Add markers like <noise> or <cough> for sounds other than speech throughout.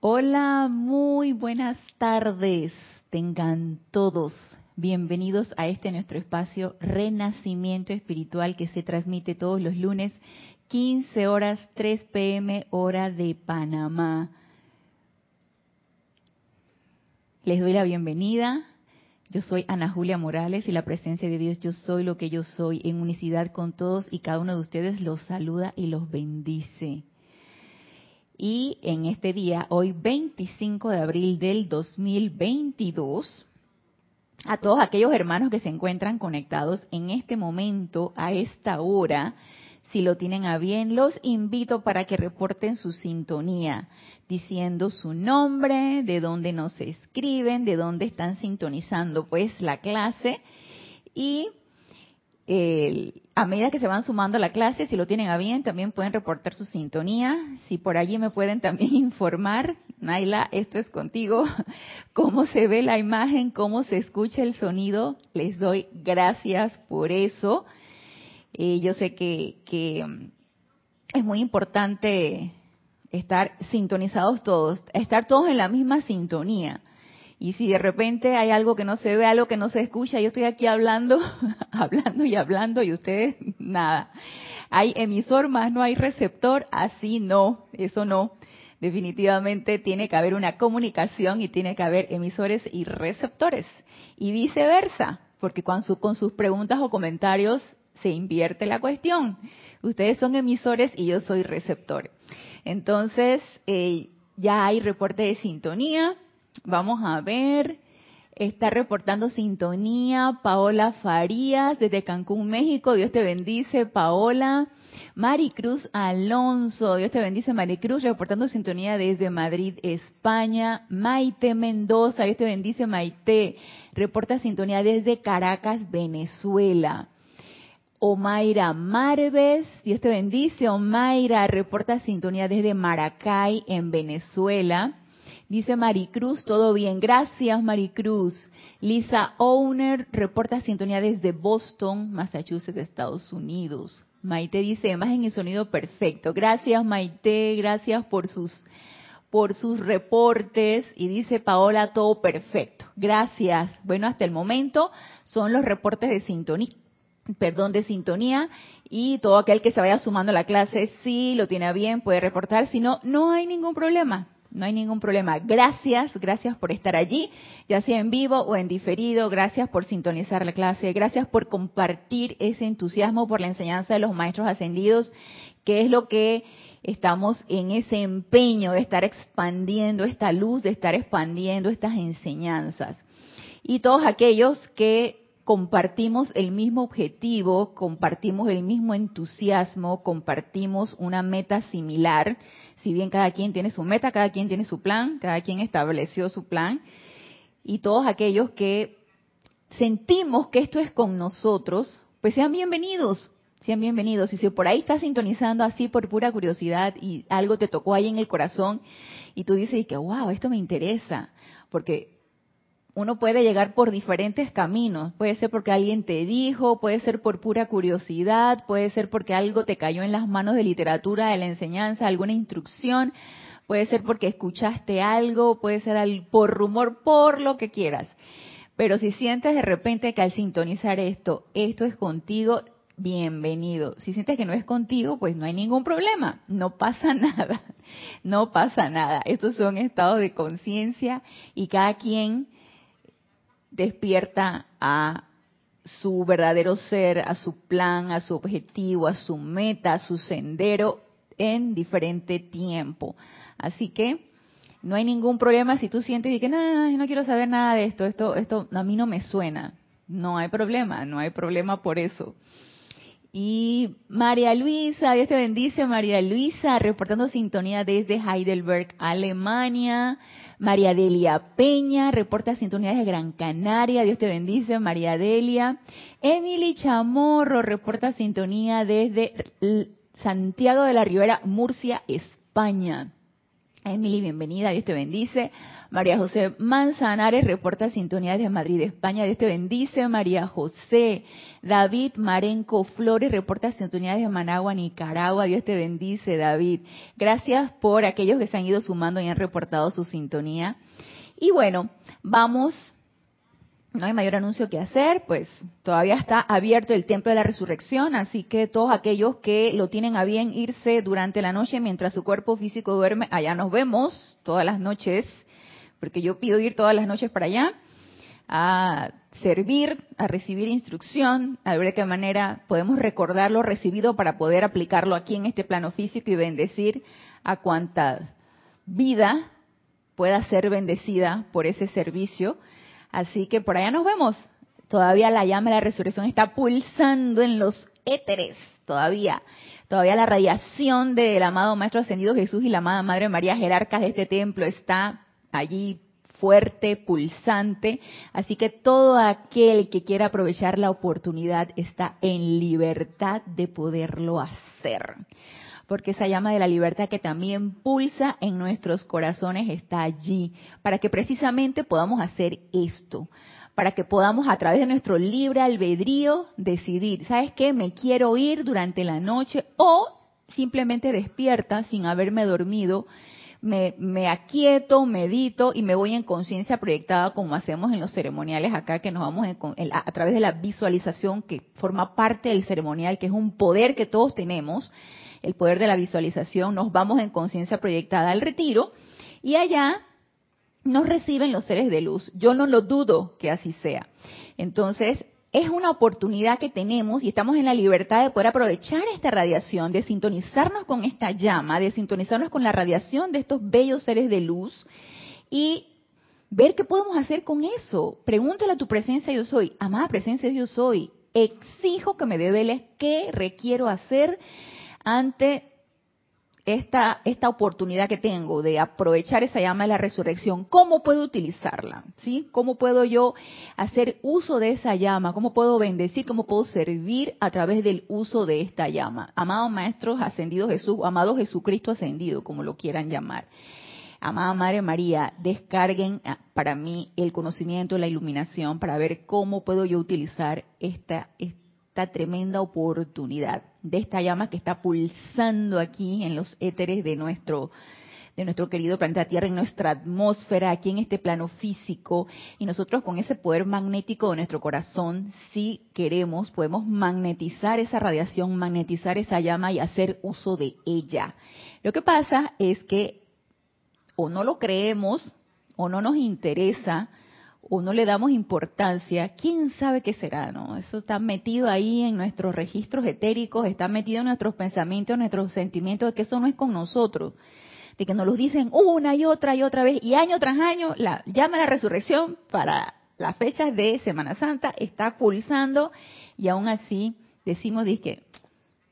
Hola, muy buenas tardes. Tengan todos bienvenidos a este nuestro espacio Renacimiento Espiritual que se transmite todos los lunes 15 horas 3 pm hora de Panamá. Les doy la bienvenida. Yo soy Ana Julia Morales y la presencia de Dios, yo soy lo que yo soy, en unicidad con todos y cada uno de ustedes los saluda y los bendice. Y en este día, hoy 25 de abril del 2022, a todos aquellos hermanos que se encuentran conectados en este momento, a esta hora, si lo tienen a bien, los invito para que reporten su sintonía, diciendo su nombre, de dónde nos escriben, de dónde están sintonizando pues la clase. Y a medida que se van sumando a la clase, si lo tienen a bien, también pueden reportar su sintonía. Si por allí me pueden también <laughs> informar, Naila, esto es contigo, <laughs> cómo se ve la imagen, cómo se escucha el sonido, les doy gracias por eso. Eh, yo sé que, que es muy importante estar sintonizados todos, estar todos en la misma sintonía. Y si de repente hay algo que no se ve, algo que no se escucha, yo estoy aquí hablando, <laughs> hablando y hablando y ustedes nada. Hay emisor más no hay receptor, así no, eso no. Definitivamente tiene que haber una comunicación y tiene que haber emisores y receptores. Y viceversa, porque con, con sus preguntas o comentarios se invierte la cuestión. Ustedes son emisores y yo soy receptor. Entonces, eh, ya hay reporte de sintonía Vamos a ver. Está reportando sintonía Paola Farías desde Cancún, México. Dios te bendice, Paola. Maricruz Alonso, Dios te bendice, Maricruz, reportando sintonía desde Madrid, España. Maite Mendoza, Dios te bendice, Maite, reporta sintonía desde Caracas, Venezuela. Omaira Marves, Dios te bendice, Omaira, reporta sintonía desde Maracay, en Venezuela. Dice Maricruz, todo bien. Gracias, Maricruz. Lisa Owner reporta sintonía desde Boston, Massachusetts, Estados Unidos. Maite dice, imagen y sonido perfecto. Gracias, Maite. Gracias por sus, por sus reportes. Y dice Paola, todo perfecto. Gracias. Bueno, hasta el momento son los reportes de sintonía perdón, de sintonía y todo aquel que se vaya sumando a la clase, si lo tiene bien, puede reportar, si no, no hay ningún problema. No hay ningún problema. Gracias, gracias por estar allí, ya sea en vivo o en diferido. Gracias por sintonizar la clase. Gracias por compartir ese entusiasmo por la enseñanza de los maestros ascendidos, que es lo que estamos en ese empeño de estar expandiendo esta luz, de estar expandiendo estas enseñanzas. Y todos aquellos que compartimos el mismo objetivo, compartimos el mismo entusiasmo, compartimos una meta similar, si bien cada quien tiene su meta, cada quien tiene su plan, cada quien estableció su plan, y todos aquellos que sentimos que esto es con nosotros, pues sean bienvenidos, sean bienvenidos. Y si por ahí estás sintonizando así por pura curiosidad y algo te tocó ahí en el corazón y tú dices que, wow, esto me interesa, porque uno puede llegar por diferentes caminos. Puede ser porque alguien te dijo, puede ser por pura curiosidad, puede ser porque algo te cayó en las manos de literatura, de la enseñanza, alguna instrucción, puede ser porque escuchaste algo, puede ser por rumor, por lo que quieras. Pero si sientes de repente que al sintonizar esto, esto es contigo, bienvenido. Si sientes que no es contigo, pues no hay ningún problema, no pasa <laughs> nada, no pasa nada. Estos son estados de conciencia y cada quien despierta a su verdadero ser, a su plan, a su objetivo, a su meta, a su sendero en diferente tiempo. Así que no hay ningún problema si tú sientes que no, no quiero saber nada de esto, esto, esto a mí no me suena. No hay problema, no hay problema por eso. Y María Luisa, Dios te bendice, María Luisa, reportando sintonía desde Heidelberg, Alemania. María Delia Peña, reporta sintonía desde Gran Canaria, Dios te bendice, María Delia. Emily Chamorro, reporta sintonía desde Santiago de la Ribera, Murcia, España. Emily, bienvenida, Dios te bendice. María José Manzanares reporta sintonía desde Madrid, España, Dios te bendice. María José David Marenco Flores reporta sintonía desde Managua, Nicaragua, Dios te bendice, David. Gracias por aquellos que se han ido sumando y han reportado su sintonía. Y bueno, vamos no hay mayor anuncio que hacer, pues todavía está abierto el templo de la resurrección, así que todos aquellos que lo tienen a bien irse durante la noche mientras su cuerpo físico duerme, allá nos vemos todas las noches, porque yo pido ir todas las noches para allá a servir, a recibir instrucción, a ver de qué manera podemos recordar lo recibido para poder aplicarlo aquí en este plano físico y bendecir a cuanta vida pueda ser bendecida por ese servicio Así que por allá nos vemos. Todavía la llama de la resurrección está pulsando en los éteres, todavía. Todavía la radiación del amado Maestro Ascendido Jesús y la amada Madre María jerarcas de este templo está allí fuerte, pulsante. Así que todo aquel que quiera aprovechar la oportunidad está en libertad de poderlo hacer porque esa llama de la libertad que también pulsa en nuestros corazones está allí, para que precisamente podamos hacer esto, para que podamos a través de nuestro libre albedrío decidir, ¿sabes qué? Me quiero ir durante la noche o simplemente despierta sin haberme dormido. Me, me, aquieto, medito y me voy en conciencia proyectada como hacemos en los ceremoniales acá, que nos vamos a través de la visualización que forma parte del ceremonial, que es un poder que todos tenemos el poder de la visualización, nos vamos en conciencia proyectada al retiro y allá nos reciben los seres de luz. Yo no lo dudo que así sea. Entonces, es una oportunidad que tenemos y estamos en la libertad de poder aprovechar esta radiación, de sintonizarnos con esta llama, de sintonizarnos con la radiación de estos bellos seres de luz y ver qué podemos hacer con eso. Pregúntale a tu presencia yo soy, amada presencia yo soy, exijo que me develes qué requiero hacer ante esta, esta oportunidad que tengo de aprovechar esa llama de la resurrección, ¿cómo puedo utilizarla? ¿Sí? ¿Cómo puedo yo hacer uso de esa llama? ¿Cómo puedo bendecir? ¿Cómo puedo servir a través del uso de esta llama? Amado Maestro Ascendido Jesús, amado Jesucristo Ascendido, como lo quieran llamar. Amada Madre María, descarguen ah, para mí el conocimiento, la iluminación, para ver cómo puedo yo utilizar esta, esta tremenda oportunidad de esta llama que está pulsando aquí en los éteres de nuestro de nuestro querido planeta Tierra, en nuestra atmósfera, aquí en este plano físico, y nosotros con ese poder magnético de nuestro corazón, si queremos, podemos magnetizar esa radiación, magnetizar esa llama y hacer uso de ella. Lo que pasa es que o no lo creemos, o no nos interesa, o no le damos importancia, quién sabe qué será, ¿no? Eso está metido ahí en nuestros registros etéricos, está metido en nuestros pensamientos, en nuestros sentimientos, de que eso no es con nosotros, de que nos lo dicen una y otra y otra vez, y año tras año, la llama a la resurrección para las fechas de Semana Santa está pulsando, y aún así decimos, que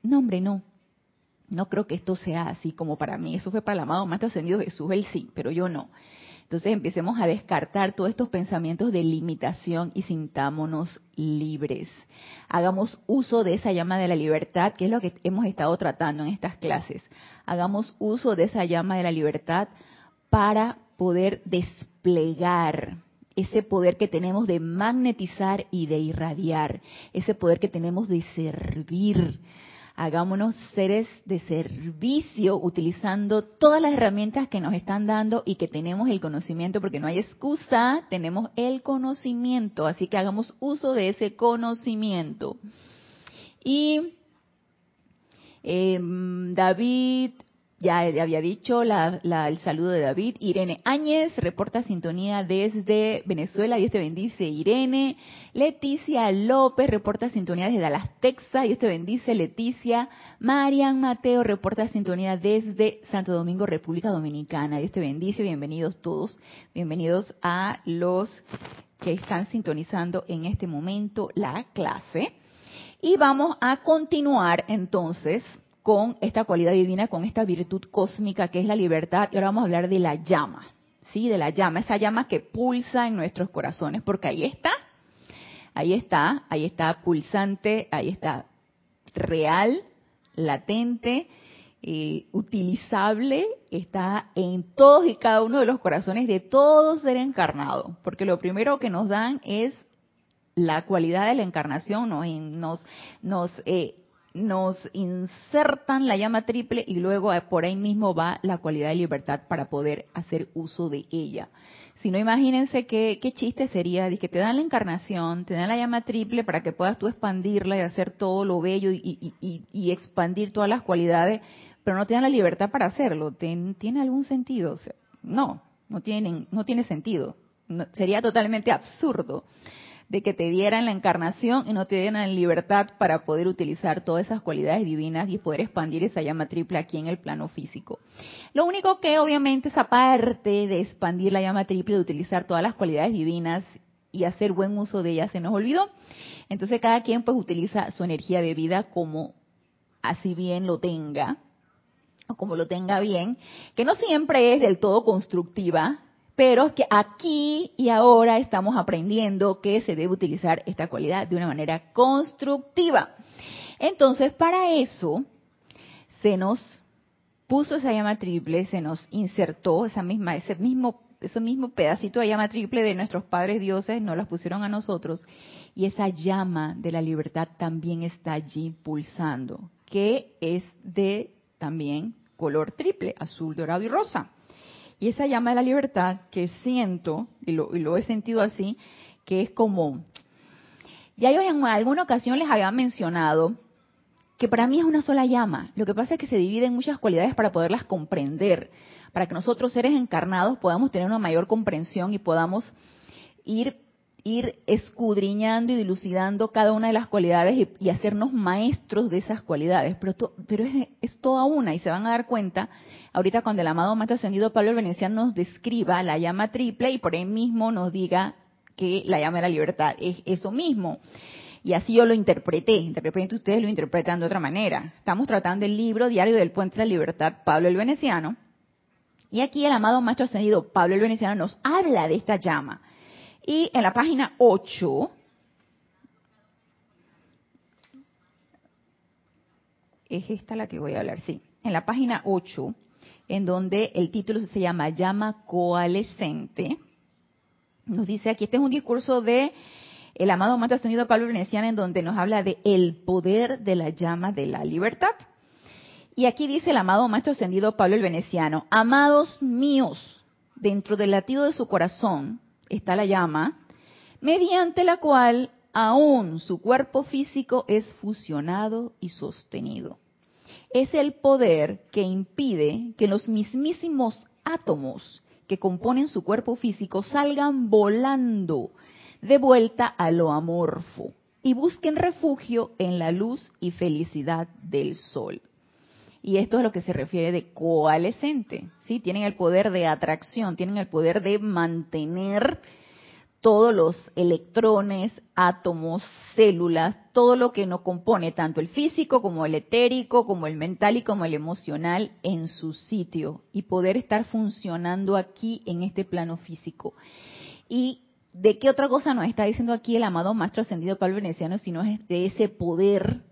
no hombre, no, no creo que esto sea así como para mí, eso fue para el amado Maestro Ascendido Jesús, él sí, pero yo no. Entonces empecemos a descartar todos estos pensamientos de limitación y sintámonos libres. Hagamos uso de esa llama de la libertad, que es lo que hemos estado tratando en estas clases. Hagamos uso de esa llama de la libertad para poder desplegar ese poder que tenemos de magnetizar y de irradiar, ese poder que tenemos de servir, hagámonos seres de servicio utilizando todas las herramientas que nos están dando y que tenemos el conocimiento, porque no hay excusa, tenemos el conocimiento, así que hagamos uso de ese conocimiento. Y eh, David ya había dicho el saludo de David. Irene Áñez reporta sintonía desde Venezuela. Dios te bendice, Irene. Leticia López reporta sintonía desde Dallas, Texas. Dios te bendice, Leticia. Marian Mateo reporta sintonía desde Santo Domingo, República Dominicana. Dios te bendice. Bienvenidos todos. Bienvenidos a los que están sintonizando en este momento la clase. Y vamos a continuar entonces con esta cualidad divina, con esta virtud cósmica que es la libertad. Y ahora vamos a hablar de la llama, ¿sí? De la llama, esa llama que pulsa en nuestros corazones, porque ahí está, ahí está, ahí está pulsante, ahí está real, latente, eh, utilizable, está en todos y cada uno de los corazones de todo ser encarnado, porque lo primero que nos dan es la cualidad de la encarnación, nos, nos, nos, eh, nos insertan la llama triple y luego eh, por ahí mismo va la cualidad de libertad para poder hacer uso de ella. Si no, imagínense qué, qué chiste sería, que te dan la encarnación, te dan la llama triple para que puedas tú expandirla y hacer todo lo bello y, y expandir todas las cualidades pero no te dan la libertad para hacerlo. ¿Tiene algún sentido? no, no tiene, no tiene sentido. sería totalmente absurdo de que te dieran la encarnación y no te dieran libertad para poder utilizar todas esas cualidades divinas y poder expandir esa llama triple aquí en el plano físico. Lo único que obviamente esa parte de expandir la llama triple, de utilizar todas las cualidades divinas y hacer buen uso de ellas se nos olvidó. Entonces cada quien pues utiliza su energía de vida como así bien lo tenga o como lo tenga bien, que no siempre es del todo constructiva, pero que aquí y ahora estamos aprendiendo que se debe utilizar esta cualidad de una manera constructiva. Entonces, para eso se nos puso esa llama triple, se nos insertó esa misma, ese mismo, ese mismo pedacito de llama triple de nuestros padres dioses, nos las pusieron a nosotros, y esa llama de la libertad también está allí pulsando, que es de también color triple, azul, dorado y rosa. Y esa llama de la libertad que siento, y lo, he sentido así, que es como, ya yo en alguna ocasión les había mencionado que para mí es una sola llama. Lo que pasa es que se divide en muchas cualidades para poderlas comprender, para que nosotros seres encarnados podamos tener una mayor comprensión y podamos ir ir escudriñando y dilucidando cada una de las cualidades y, hacernos maestros de esas cualidades. Pero, pero es, toda una y se van a dar cuenta ahorita cuando el amado Maestro Ascendido Pablo el Veneciano nos describa la llama triple y por ahí mismo nos diga que la llama de la libertad es eso mismo. Y así yo lo interpreté, repente ustedes lo interpretan de otra manera. Estamos tratando el libro Diario del Puente de la Libertad, Pablo el Veneciano. Y aquí el amado Maestro Ascendido Pablo el Veneciano nos habla de esta llama y en la página 8, es esta la que voy a hablar, sí. En la página 8, en donde el título se llama Llama Coalescente, nos dice aquí, este es un discurso de el amado Maestro Ascendido Pablo Veneciano, en donde nos habla de el poder de la llama de la libertad. Y aquí dice el amado Maestro Ascendido Pablo el Veneciano, amados míos, dentro del latido de su corazón, está la llama, mediante la cual aún su cuerpo físico es fusionado y sostenido. Es el poder que impide que los mismísimos átomos que componen su cuerpo físico salgan volando de vuelta a lo amorfo y busquen refugio en la luz y felicidad del sol. Y esto es lo que se refiere de coalescente, ¿sí? Tienen el poder de atracción, tienen el poder de mantener todos los electrones, átomos, células, todo lo que nos compone, tanto el físico como el etérico, como el mental y como el emocional, en su sitio y poder estar funcionando aquí en este plano físico. Y de qué otra cosa nos está diciendo aquí el amado Maestro Ascendido Pablo Veneciano, sino de ese poder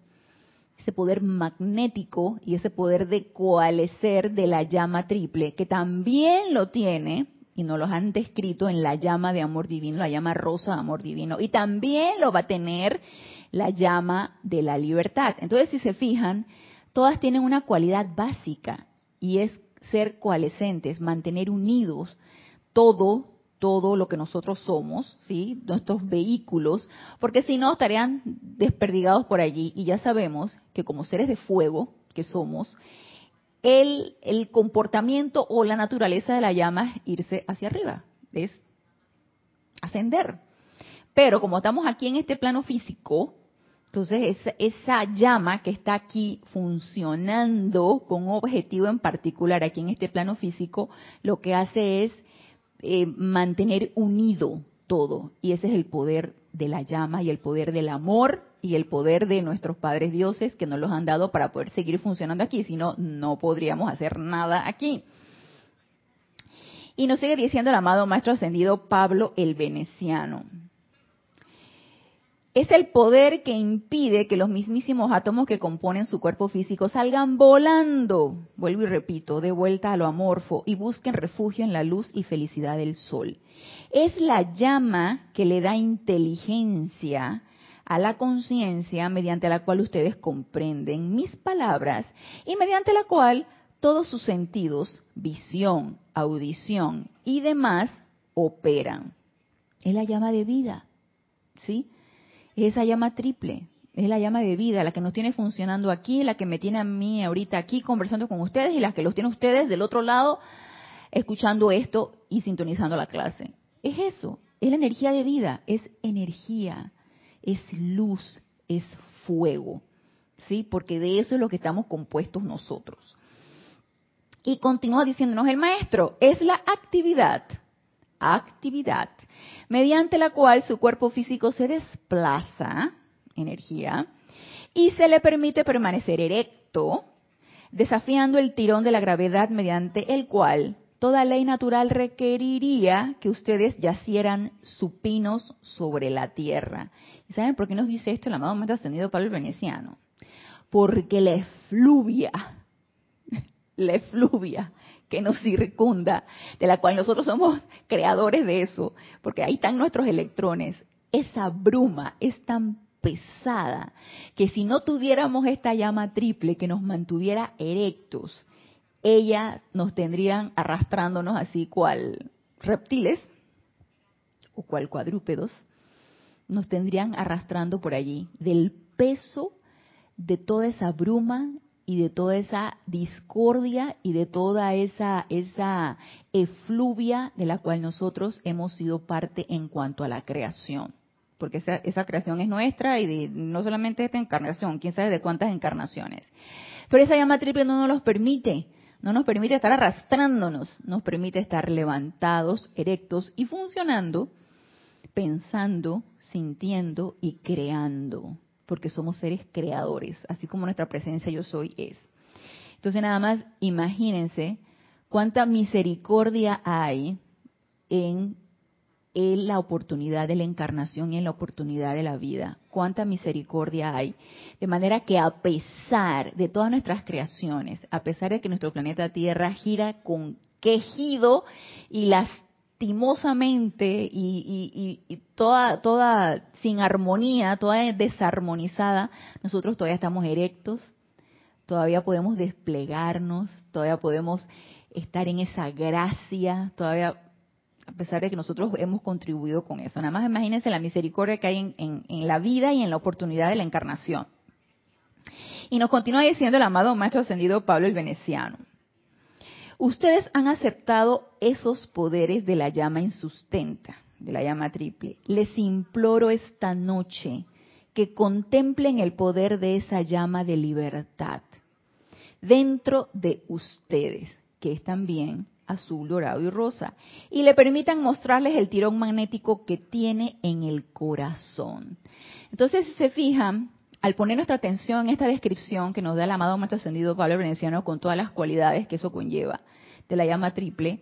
ese poder magnético y ese poder de coalescer de la llama triple, que también lo tiene, y nos lo han descrito en la llama de amor divino, la llama rosa de amor divino, y también lo va a tener la llama de la libertad. Entonces, si se fijan, todas tienen una cualidad básica, y es ser coalescentes, mantener unidos todo todo lo que nosotros somos, ¿sí? Nuestros vehículos, porque si no estarían desperdigados por allí y ya sabemos que como seres de fuego que somos, el, el comportamiento o la naturaleza de la llama es irse hacia arriba, es ascender. Pero como estamos aquí en este plano físico, entonces esa, esa, llama que está aquí funcionando con un objetivo en particular aquí en este plano físico, lo que hace es eh, mantener unido todo. Y ese es el poder de la llama y el poder del amor y el poder de nuestros padres dioses que nos los han dado para poder seguir funcionando aquí. Si no, no podríamos hacer nada aquí. Y nos sigue diciendo el amado Maestro Ascendido Pablo el Veneciano. Es el poder que impide que los mismísimos átomos que componen su cuerpo físico salgan volando, vuelvo y repito, de vuelta a lo amorfo y busquen refugio en la luz y felicidad del sol. Es la llama que le da inteligencia a la conciencia mediante la cual ustedes comprenden mis palabras y mediante la cual todos sus sentidos, visión, audición y demás, operan. Es la llama de vida, ¿sí? Es esa llama triple, es la llama de vida, la que nos tiene funcionando aquí, la que me tiene a mí ahorita aquí conversando con ustedes y la que los tiene ustedes del otro lado escuchando esto y sintonizando la clase. Es eso, es la energía de vida, es energía, es luz, es fuego, ¿sí? Porque de eso es lo que estamos compuestos nosotros. Y continúa diciéndonos el maestro, es la actividad, actividad mediante la cual su cuerpo físico se desplaza, energía, y se le permite permanecer erecto, desafiando el tirón de la gravedad mediante el cual toda ley natural requeriría que ustedes yacieran supinos sobre la tierra. ¿Y saben por qué nos dice esto el amado momento ascendido Pablo el Veneciano? Porque la efluvia, la <laughs> efluvia que nos circunda, de la cual nosotros somos creadores de eso, porque ahí están nuestros electrones. Esa bruma es tan pesada que si no tuviéramos esta llama triple que nos mantuviera erectos, ellas nos tendrían arrastrándonos así cual reptiles o cual cuadrúpedos, nos tendrían arrastrando por allí del peso de toda esa bruma y de toda esa discordia y de toda esa, esa efluvia de la cual nosotros hemos sido parte en cuanto a la creación. Porque esa, esa creación es nuestra y no solamente esta encarnación, quién sabe de cuántas encarnaciones. Pero esa llama triple no nos los permite, no nos permite estar arrastrándonos, nos permite estar levantados, erectos y funcionando, pensando, sintiendo y creando porque somos seres creadores, así como nuestra presencia yo soy es. Entonces nada más imagínense cuánta misericordia hay en, la oportunidad de la encarnación y en la oportunidad de la vida. Cuánta misericordia hay. De manera que a pesar de todas nuestras creaciones, a pesar de que nuestro planeta Tierra gira con quejido y las lastimosamente y, toda, toda sin armonía, toda desarmonizada, nosotros todavía estamos erectos, todavía podemos desplegarnos, todavía podemos estar en esa gracia, todavía, a pesar de que nosotros hemos contribuido con eso. Nada más imagínense la misericordia que hay en, en la vida y en la oportunidad de la encarnación. Y nos continúa diciendo el amado Maestro Ascendido Pablo el Veneciano. Ustedes han aceptado esos poderes de la llama insustenta, de la llama triple. Les imploro esta noche que contemplen el poder de esa llama de libertad dentro de ustedes, que es también azul, dorado y rosa, y le permitan mostrarles el tirón magnético que tiene en el corazón. Entonces, si se fijan, al poner nuestra atención en esta descripción que nos da el amado Maestro Ascendido Pablo Veneciano con todas las cualidades que eso conlleva de la llama triple,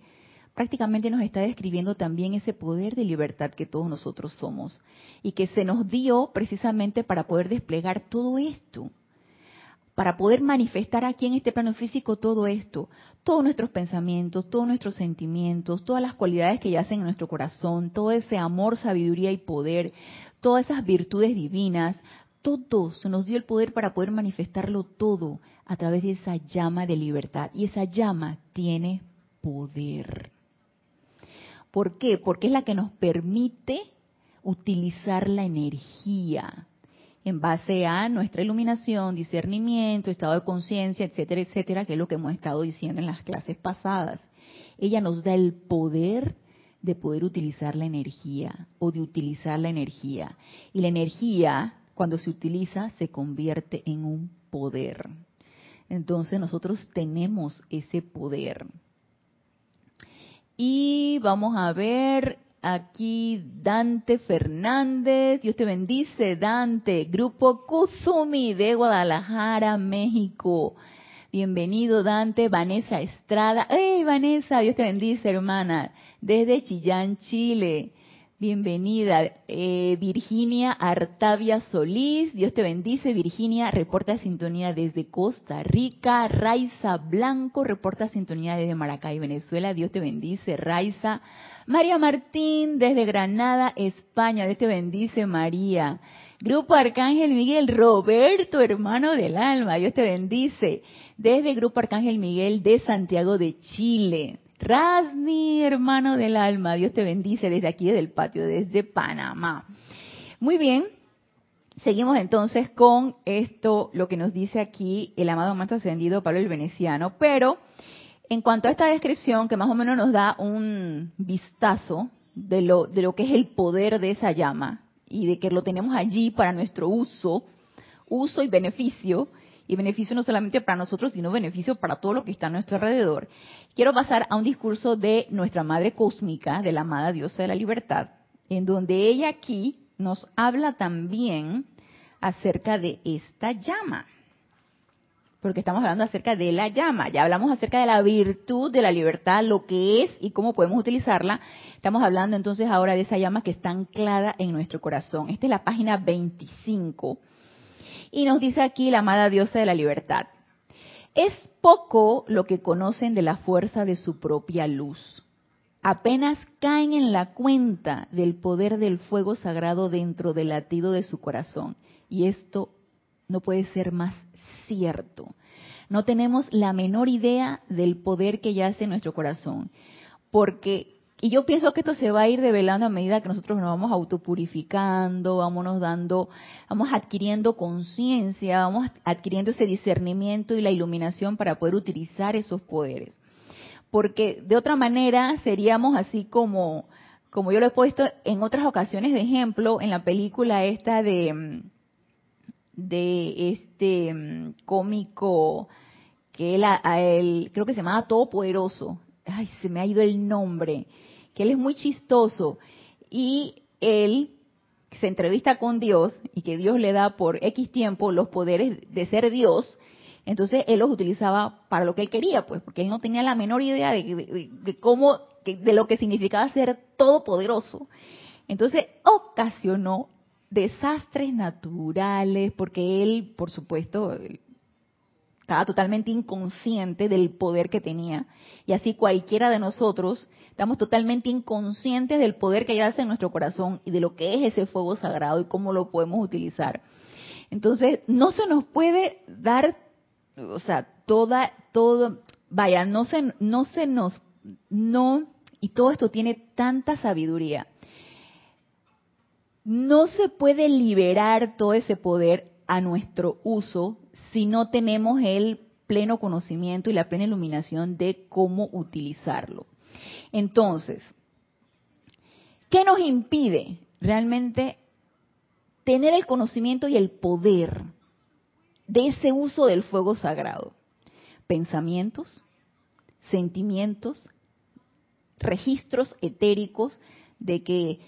prácticamente nos está describiendo también ese poder de libertad que todos nosotros somos y que se nos dio precisamente para poder desplegar todo esto, para poder manifestar aquí en este plano físico todo esto, todos nuestros pensamientos, todos nuestros sentimientos, todas las cualidades que yacen en nuestro corazón, todo ese amor, sabiduría y poder, todas esas virtudes divinas, todo, se nos dio el poder para poder manifestarlo todo a través de esa llama de libertad. Y esa llama tiene poder. ¿Por qué? Porque es la que nos permite utilizar la energía en base a nuestra iluminación, discernimiento, estado de conciencia, etcétera, etcétera, que es lo que hemos estado diciendo en las clases pasadas. Ella nos da el poder de poder utilizar la energía o de utilizar la energía. Y la energía cuando se utiliza se convierte en un poder. Entonces nosotros tenemos ese poder. Y vamos a ver aquí Dante Fernández, Dios te bendice Dante, Grupo Kuzumi de Guadalajara, México. Bienvenido Dante, Vanessa Estrada. ¡Hey Vanessa! Dios te bendice hermana, desde Chillán, Chile. Bienvenida, eh, Virginia Artavia Solís. Dios te bendice. Virginia reporta sintonía desde Costa Rica. Raiza Blanco reporta sintonía desde Maracay, Venezuela. Dios te bendice, Raiza. María Martín desde Granada, España. Dios te bendice, María. Grupo Arcángel Miguel, Roberto, hermano del alma. Dios te bendice. Desde Grupo Arcángel Miguel de Santiago de Chile. Rasni, hermano del alma, Dios te bendice desde aquí, desde el patio, desde Panamá. Muy bien, seguimos entonces con esto, lo que nos dice aquí el amado maestro ascendido Pablo el Veneciano, pero en cuanto a esta descripción, que más o menos nos da un vistazo de lo, de lo que es el poder de esa llama y de que lo tenemos allí para nuestro uso, uso y beneficio, y beneficio no solamente para nosotros, sino beneficio para todo lo que está a nuestro alrededor. Quiero pasar a un discurso de nuestra Madre Cósmica, de la amada Diosa de la Libertad, en donde ella aquí nos habla también acerca de esta llama. Porque estamos hablando acerca de la llama. Ya hablamos acerca de la virtud de la libertad, lo que es y cómo podemos utilizarla. Estamos hablando entonces ahora de esa llama que está anclada en nuestro corazón. Esta es la página 25 y nos dice aquí la amada diosa de la libertad. Es poco lo que conocen de la fuerza de su propia luz. Apenas caen en la cuenta del poder del fuego sagrado dentro del latido de su corazón. Y esto no puede ser más cierto. No tenemos la menor idea del poder que yace en nuestro corazón. Porque y yo pienso que esto se va a ir revelando a medida que nosotros nos vamos autopurificando, vámonos dando, vamos adquiriendo conciencia, vamos adquiriendo ese discernimiento y la iluminación para poder utilizar esos poderes. Porque de otra manera seríamos así como, como yo lo he puesto en otras ocasiones de ejemplo, en la película esta de, de este cómico que él, a él creo que se llamaba Todopoderoso. Ay, se me ha ido el nombre que él es muy chistoso y él se entrevista con Dios y que Dios le da por X tiempo los poderes de ser Dios, entonces él los utilizaba para lo que él quería, pues, porque él no tenía la menor idea de, cómo, de lo que significaba ser todopoderoso. Entonces ocasionó desastres naturales, porque él, por supuesto, estaba totalmente inconsciente del poder que tenía. Y así cualquiera de nosotros estamos totalmente inconscientes del poder que hay en nuestro corazón y de lo que es ese fuego sagrado y cómo lo podemos utilizar. Entonces, no se nos puede dar, o sea, toda, todo, vaya, no se, no se nos, no, y todo esto tiene tanta sabiduría. No se puede liberar todo ese poder a nuestro uso si no tenemos el pleno conocimiento y la plena iluminación de cómo utilizarlo. Entonces, ¿qué nos impide realmente tener el conocimiento y el poder de ese uso del fuego sagrado? Pensamientos, sentimientos, registros etéricos de que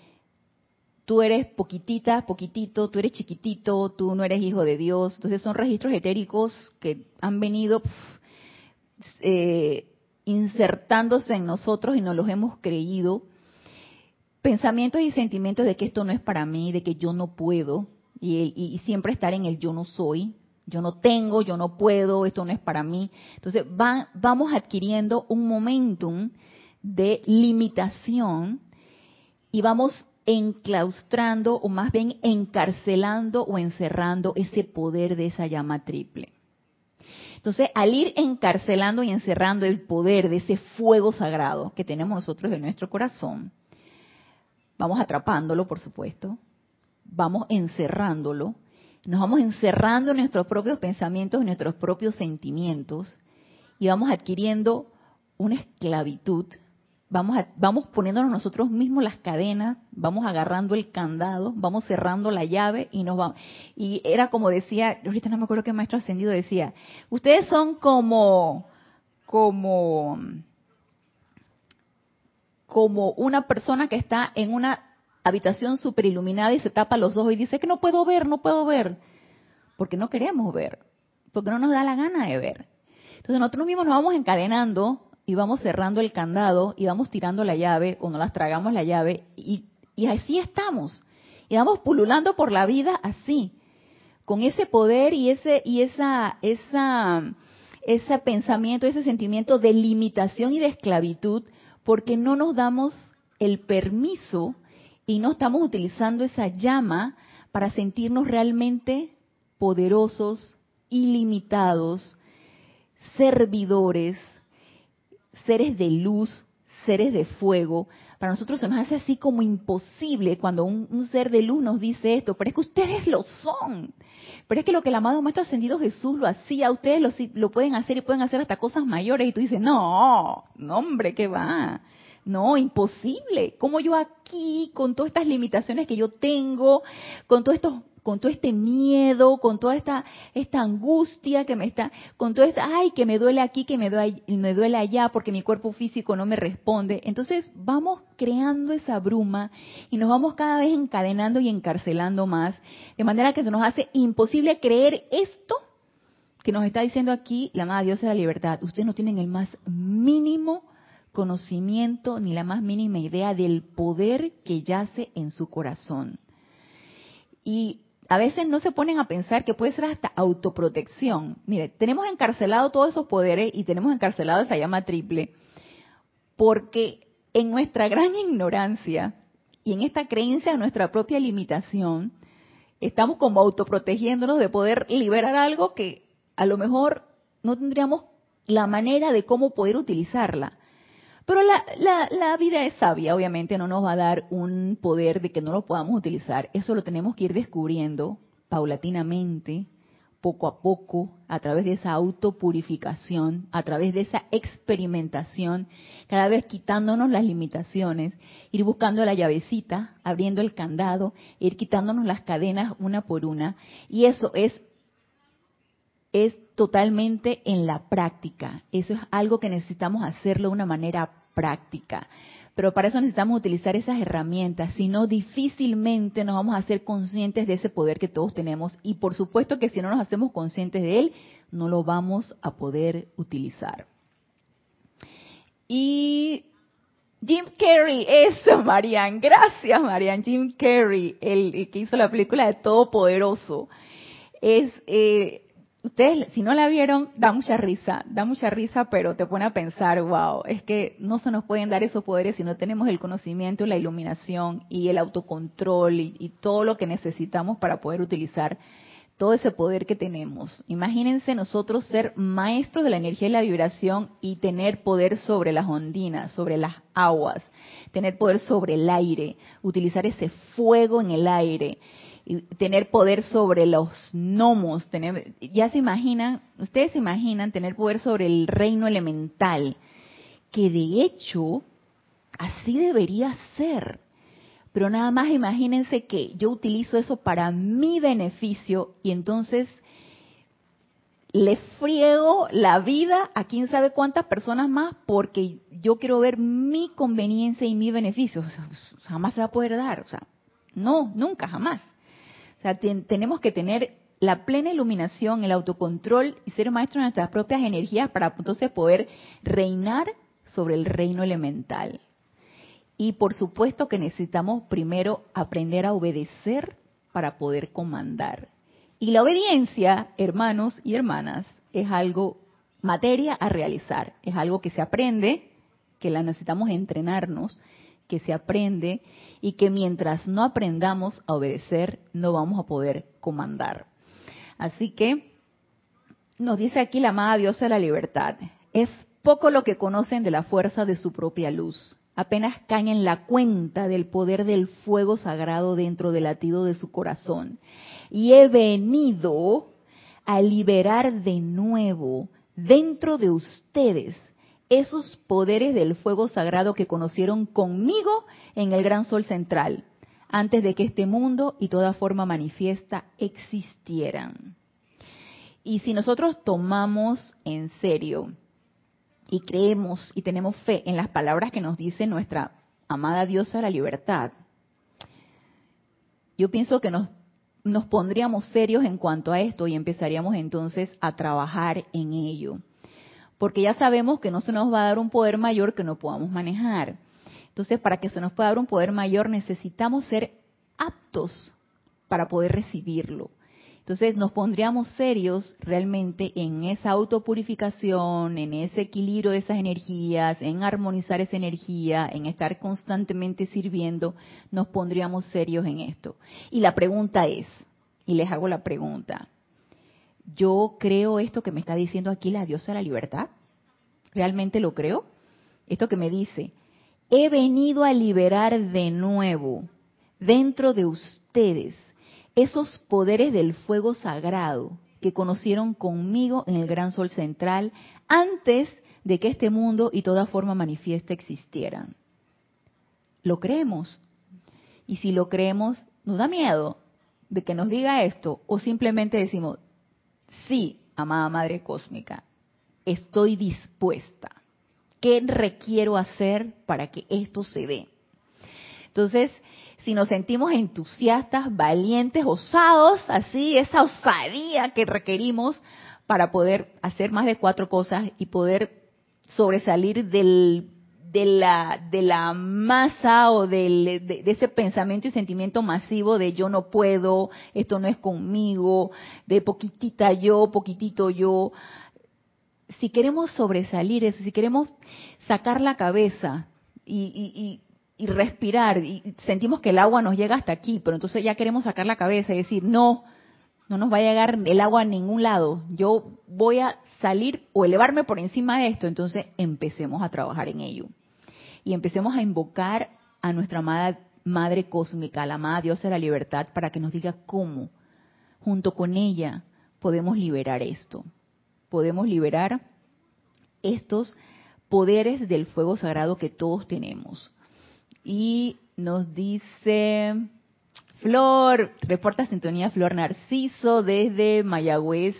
tú eres poquitita, poquitito, tú eres chiquitito, tú no eres hijo de Dios. Entonces son registros etéricos que han venido eh, insertándose en nosotros y nos los hemos creído. Pensamientos y sentimientos de que esto no es para mí, de que yo no puedo, y, siempre estar en el yo no soy, yo no tengo, yo no puedo, esto no es para mí. Entonces vamos adquiriendo un momentum de limitación y vamos enclaustrando o más bien encarcelando o encerrando ese poder de esa llama triple. Entonces, al ir encarcelando y encerrando el poder de ese fuego sagrado que tenemos nosotros en nuestro corazón, vamos atrapándolo, por supuesto, vamos encerrándolo, nos vamos encerrando en nuestros propios pensamientos, en nuestros propios sentimientos, y vamos adquiriendo una esclavitud vamos, vamos poniéndonos nosotros mismos las cadenas, vamos agarrando el candado, vamos cerrando la llave y nos vamos. Y era como decía, ahorita no me acuerdo qué maestro ascendido decía, ustedes son como, como, como una persona que está en una habitación super iluminada y se tapa los ojos y dice que no puedo ver, no puedo ver, porque no queremos ver, porque no nos da la gana de ver. Entonces nosotros mismos nos vamos encadenando y vamos cerrando el candado y vamos tirando la llave o nos las tragamos la llave y así estamos. Y vamos pululando por la vida así, con ese poder y ese y esa esa ese pensamiento, ese sentimiento de limitación y de esclavitud, porque no nos damos el permiso y no estamos utilizando esa llama para sentirnos realmente poderosos, ilimitados, servidores, seres de luz, seres de fuego. Para nosotros se nos hace así como imposible cuando un, ser de luz nos dice esto, pero es que ustedes lo son. Pero es que lo que el amado Maestro Ascendido Jesús lo hacía, ustedes lo, lo pueden hacer y pueden hacer hasta cosas mayores. Y tú dices, no, no hombre, ¿qué va? No, imposible. ¿Cómo yo aquí, con todas estas limitaciones que yo tengo, con todos estos con todo este miedo, con toda esta, esta angustia que me está, con todo esta, ay, que me duele aquí, que me duele, me duele allá, porque mi cuerpo físico no me responde. Entonces vamos creando esa bruma y nos vamos cada vez encadenando y encarcelando más, de manera que se nos hace imposible creer esto que nos está diciendo aquí la amada Dios de la libertad. Ustedes no tienen el más mínimo conocimiento ni la más mínima idea del poder que yace en su corazón. Y a veces no se ponen a pensar que puede ser hasta autoprotección. Mire, tenemos encarcelado todos esos poderes y tenemos encarcelado esa llama triple porque en nuestra gran ignorancia y en esta creencia de nuestra propia limitación, estamos como autoprotegiéndonos de poder liberar algo que a lo mejor no tendríamos la manera de cómo poder utilizarla. Pero la, la, la, vida es sabia, obviamente no nos va a dar un poder de que no lo podamos utilizar. Eso lo tenemos que ir descubriendo paulatinamente, poco a poco, a través de esa autopurificación, a través de esa experimentación, cada vez quitándonos las limitaciones, ir buscando la llavecita, abriendo el candado, ir quitándonos las cadenas una por una. Y eso es es totalmente en la práctica. Eso es algo que necesitamos hacerlo de una manera práctica. Pero para eso necesitamos utilizar esas herramientas, si no difícilmente nos vamos a hacer conscientes de ese poder que todos tenemos y por supuesto que si no nos hacemos conscientes de él, no lo vamos a poder utilizar. Y Jim Carrey, eso, <laughs> Marian, gracias, Marian. Jim Carrey, el, que hizo la película de Todopoderoso, es eh, ustedes, si no la vieron, da mucha risa, da mucha risa, pero te pone a pensar, wow, es que no se nos pueden dar esos poderes si no tenemos el conocimiento, la iluminación y el autocontrol y, todo lo que necesitamos para poder utilizar todo ese poder que tenemos. Imagínense nosotros ser maestros de la energía y la vibración y tener poder sobre las ondinas, sobre las aguas, tener poder sobre el aire, utilizar ese fuego en el aire tener poder sobre los gnomos, tener, ya se imaginan, ustedes se imaginan tener poder sobre el reino elemental, que de hecho así debería ser. Pero nada más imagínense que yo utilizo eso para mi beneficio y entonces le friego la vida a quién sabe cuántas personas más porque yo quiero ver mi conveniencia y mi beneficio. jamás se va a poder dar. O sea, no, nunca, jamás tenemos que tener la plena iluminación, el autocontrol y ser maestros de nuestras propias energías para entonces poder reinar sobre el reino elemental. Y por supuesto que necesitamos primero aprender a obedecer para poder comandar. Y la obediencia, hermanos y hermanas, es algo materia a realizar, es algo que se aprende, que la necesitamos entrenarnos que se aprende y que mientras no aprendamos a obedecer no vamos a poder comandar. Así que nos dice aquí la amada diosa de la libertad, es poco lo que conocen de la fuerza de su propia luz. Apenas caen en la cuenta del poder del fuego sagrado dentro del latido de su corazón. Y he venido a liberar de nuevo dentro de ustedes esos poderes del fuego sagrado que conocieron conmigo en el gran sol central, antes de que este mundo y toda forma manifiesta existieran. Y si nosotros tomamos en serio y creemos y tenemos fe en las palabras que nos dice nuestra amada diosa la libertad, yo pienso que nos pondríamos serios en cuanto a esto y empezaríamos entonces a trabajar en ello porque ya sabemos que no se nos va a dar un poder mayor que no podamos manejar. Entonces, para que se nos pueda dar un poder mayor, necesitamos ser aptos para poder recibirlo. Entonces nos pondríamos serios realmente en esa autopurificación, en ese equilibrio de esas energías, en armonizar esa energía, en estar constantemente sirviendo, nos pondríamos serios en esto. Y la pregunta es, y les hago la pregunta, ¿yo creo esto que me está diciendo aquí la diosa de la libertad? ¿Realmente lo creo? Esto que me dice, he venido a liberar de nuevo dentro de ustedes esos poderes del fuego sagrado que conocieron conmigo en el gran sol central antes de que este mundo y toda forma manifiesta existieran. ¿Lo creemos? Y si lo creemos, ¿nos da miedo de que nos diga esto? ¿O simplemente decimos, sí, amada Madre Cósmica, estoy dispuesta? ¿Qué requiero hacer para que esto se dé? Entonces, si nos sentimos entusiastas, valientes, osados, así, esa osadía que requerimos para poder hacer más de cuatro cosas y poder sobresalir del, de, la, de la masa o del, de, ese pensamiento y sentimiento masivo de yo no puedo, esto no es conmigo, de poquitita yo, poquitito yo. Si queremos sobresalir eso, si queremos sacar la cabeza y, y respirar y sentimos que el agua nos llega hasta aquí, pero entonces ya queremos sacar la cabeza y decir, no, no nos va a llegar el agua a ningún lado, yo voy a salir o elevarme por encima de esto, entonces empecemos a trabajar en ello. Y empecemos a invocar a nuestra amada Madre Cósmica, la amada Diosa de la Libertad, para que nos diga cómo, junto con ella, podemos liberar esto. Podemos liberar estos poderes del fuego sagrado que todos tenemos y nos dice Flor, reporta sintonía Flor Narciso desde Mayagüez,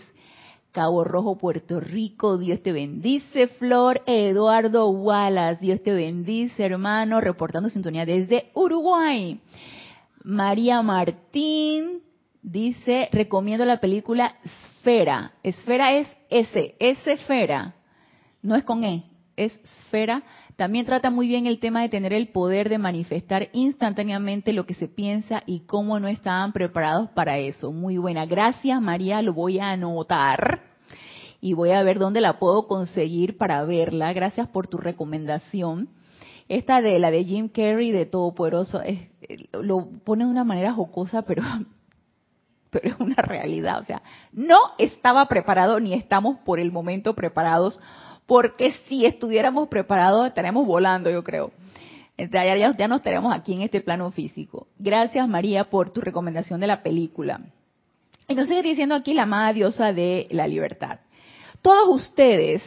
Cabo Rojo, Puerto Rico. Dios te bendice, Flor. Eduardo Wallace, Dios te bendice, hermano, reportando sintonía desde Uruguay. María Martín dice, recomiendo la película Esfera. Esfera es S, S Esfera. No es con E, es Esfera también trata muy bien el tema de tener el poder de manifestar instantáneamente lo que se piensa y cómo no estaban preparados para eso. Muy buena. Gracias María, lo voy a anotar y voy a ver dónde la puedo conseguir para verla. Gracias por tu recomendación. Esta de la de Jim Carrey de Todopoderoso es, lo pone de una manera jocosa, pero pero es una realidad. O sea, no estaba preparado ni estamos por el momento preparados porque si estuviéramos preparados estaríamos volando, yo creo. Ya, ya, ya nos estaríamos aquí en este plano físico. Gracias María por tu recomendación de la película. Y nos sigue diciendo aquí la amada diosa de la libertad. Todos ustedes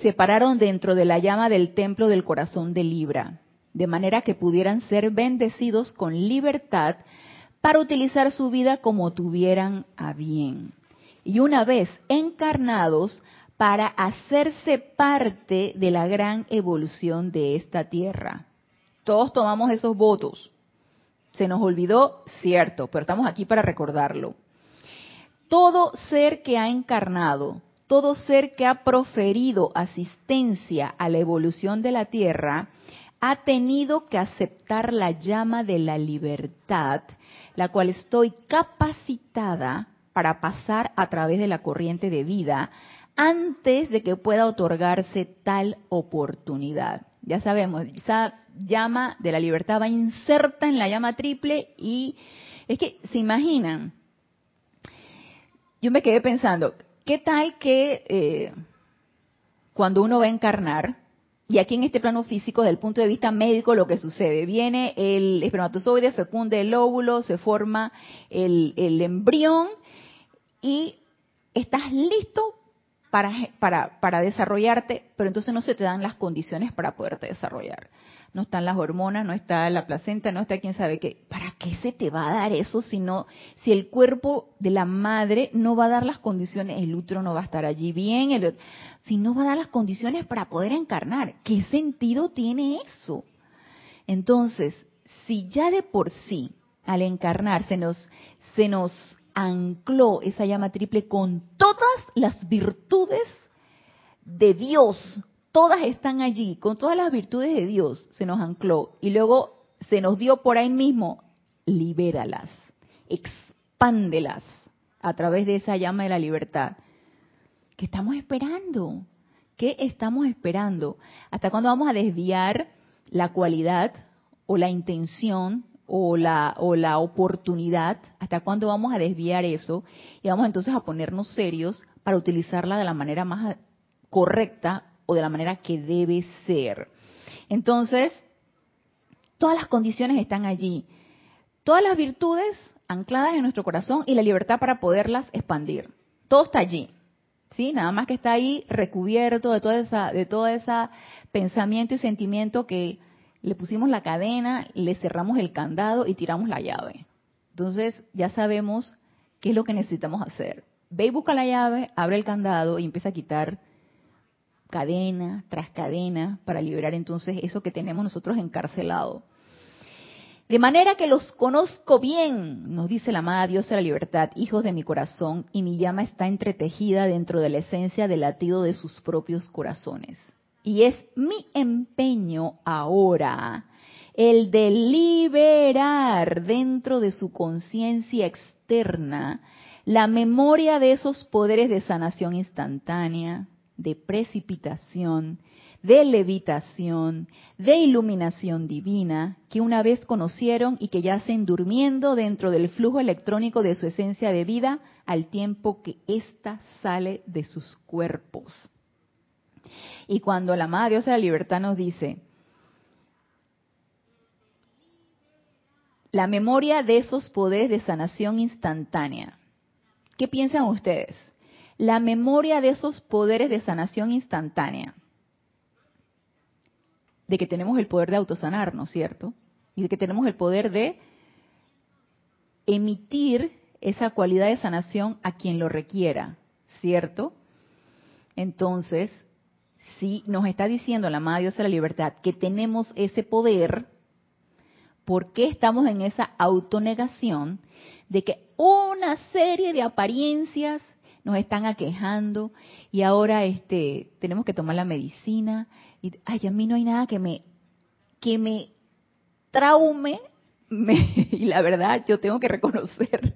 se pararon dentro de la llama del templo del corazón de Libra, de manera que pudieran ser bendecidos con libertad para utilizar su vida como tuvieran a bien. Y una vez encarnados, para hacerse parte de la gran evolución de esta tierra. Todos tomamos esos votos. Se nos olvidó, cierto, pero estamos aquí para recordarlo. Todo ser que ha encarnado, todo ser que ha proferido asistencia a la evolución de la tierra, ha tenido que aceptar la llama de la libertad, la cual estoy capacitada para pasar a través de la corriente de vida antes de que pueda otorgarse tal oportunidad. Ya sabemos, esa llama de la libertad va inserta en la llama triple y es que se imaginan, yo me quedé pensando, ¿qué tal que eh, cuando uno va a encarnar, y aquí en este plano físico, desde el punto de vista médico, lo que sucede, viene el espermatozoide, fecunde el óvulo, se forma el, embrión y estás listo para, para, para desarrollarte, pero entonces no se te dan las condiciones para poderte desarrollar. No están las hormonas, no está la placenta, no está quién sabe qué. ¿Para qué se te va a dar eso si no, si el cuerpo de la madre no va a dar las condiciones, el útero no va a estar allí bien, el, si no va a dar las condiciones para poder encarnar? ¿Qué sentido tiene eso? Entonces, si ya de por sí al encarnar se nos, se nos ancló esa llama triple con todas las virtudes de Dios todas están allí, con todas las virtudes de Dios, se nos ancló y luego se nos dio por ahí mismo, libéralas, expándelas a través de esa llama de la libertad. ¿Qué estamos esperando? ¿Qué estamos esperando? ¿Hasta cuándo vamos a desviar la cualidad o la intención o la, o la oportunidad? ¿Hasta cuándo vamos a desviar eso? Y vamos entonces a ponernos serios para utilizarla de la manera más correcta o de la manera que debe ser. Entonces, todas las condiciones están allí. Todas las virtudes ancladas en nuestro corazón y la libertad para poderlas expandir. Todo está allí. ¿Sí? Nada más que está ahí recubierto de toda esa de todo ese pensamiento y sentimiento que le pusimos la cadena, le cerramos el candado y tiramos la llave. Entonces, ya sabemos qué es lo que necesitamos hacer. Ve y busca la llave, abre el candado y empieza a quitar cadena tras cadena para liberar entonces eso que tenemos nosotros encarcelado. De manera que los conozco bien, nos dice la amada diosa de la libertad, hijos de mi corazón, y mi llama está entretejida dentro de la esencia del latido de sus propios corazones. Y es mi empeño ahora el de liberar dentro de su conciencia externa la memoria de esos poderes de sanación instantánea, de precipitación, de levitación, de iluminación divina, que una vez conocieron y que yacen durmiendo dentro del flujo electrónico de su esencia de vida al tiempo que ésta sale de sus cuerpos. Y cuando la Madre Diosa de la Libertad nos dice, la memoria de esos poderes de sanación instantánea, ¿qué piensan ustedes? La memoria de esos poderes de sanación instantánea. De que tenemos el poder de autosanar, ¿no cierto? Y de que tenemos el poder de emitir esa cualidad de sanación a quien lo requiera, ¿cierto? Entonces, si nos está diciendo la Madre Dios de la Libertad que tenemos ese poder, ¿por qué estamos en esa autonegación de que una serie de apariencias nos están aquejando y ahora este tenemos que tomar la medicina y ay a mí no hay nada que me que me traume <laughs> y la verdad yo tengo que reconocer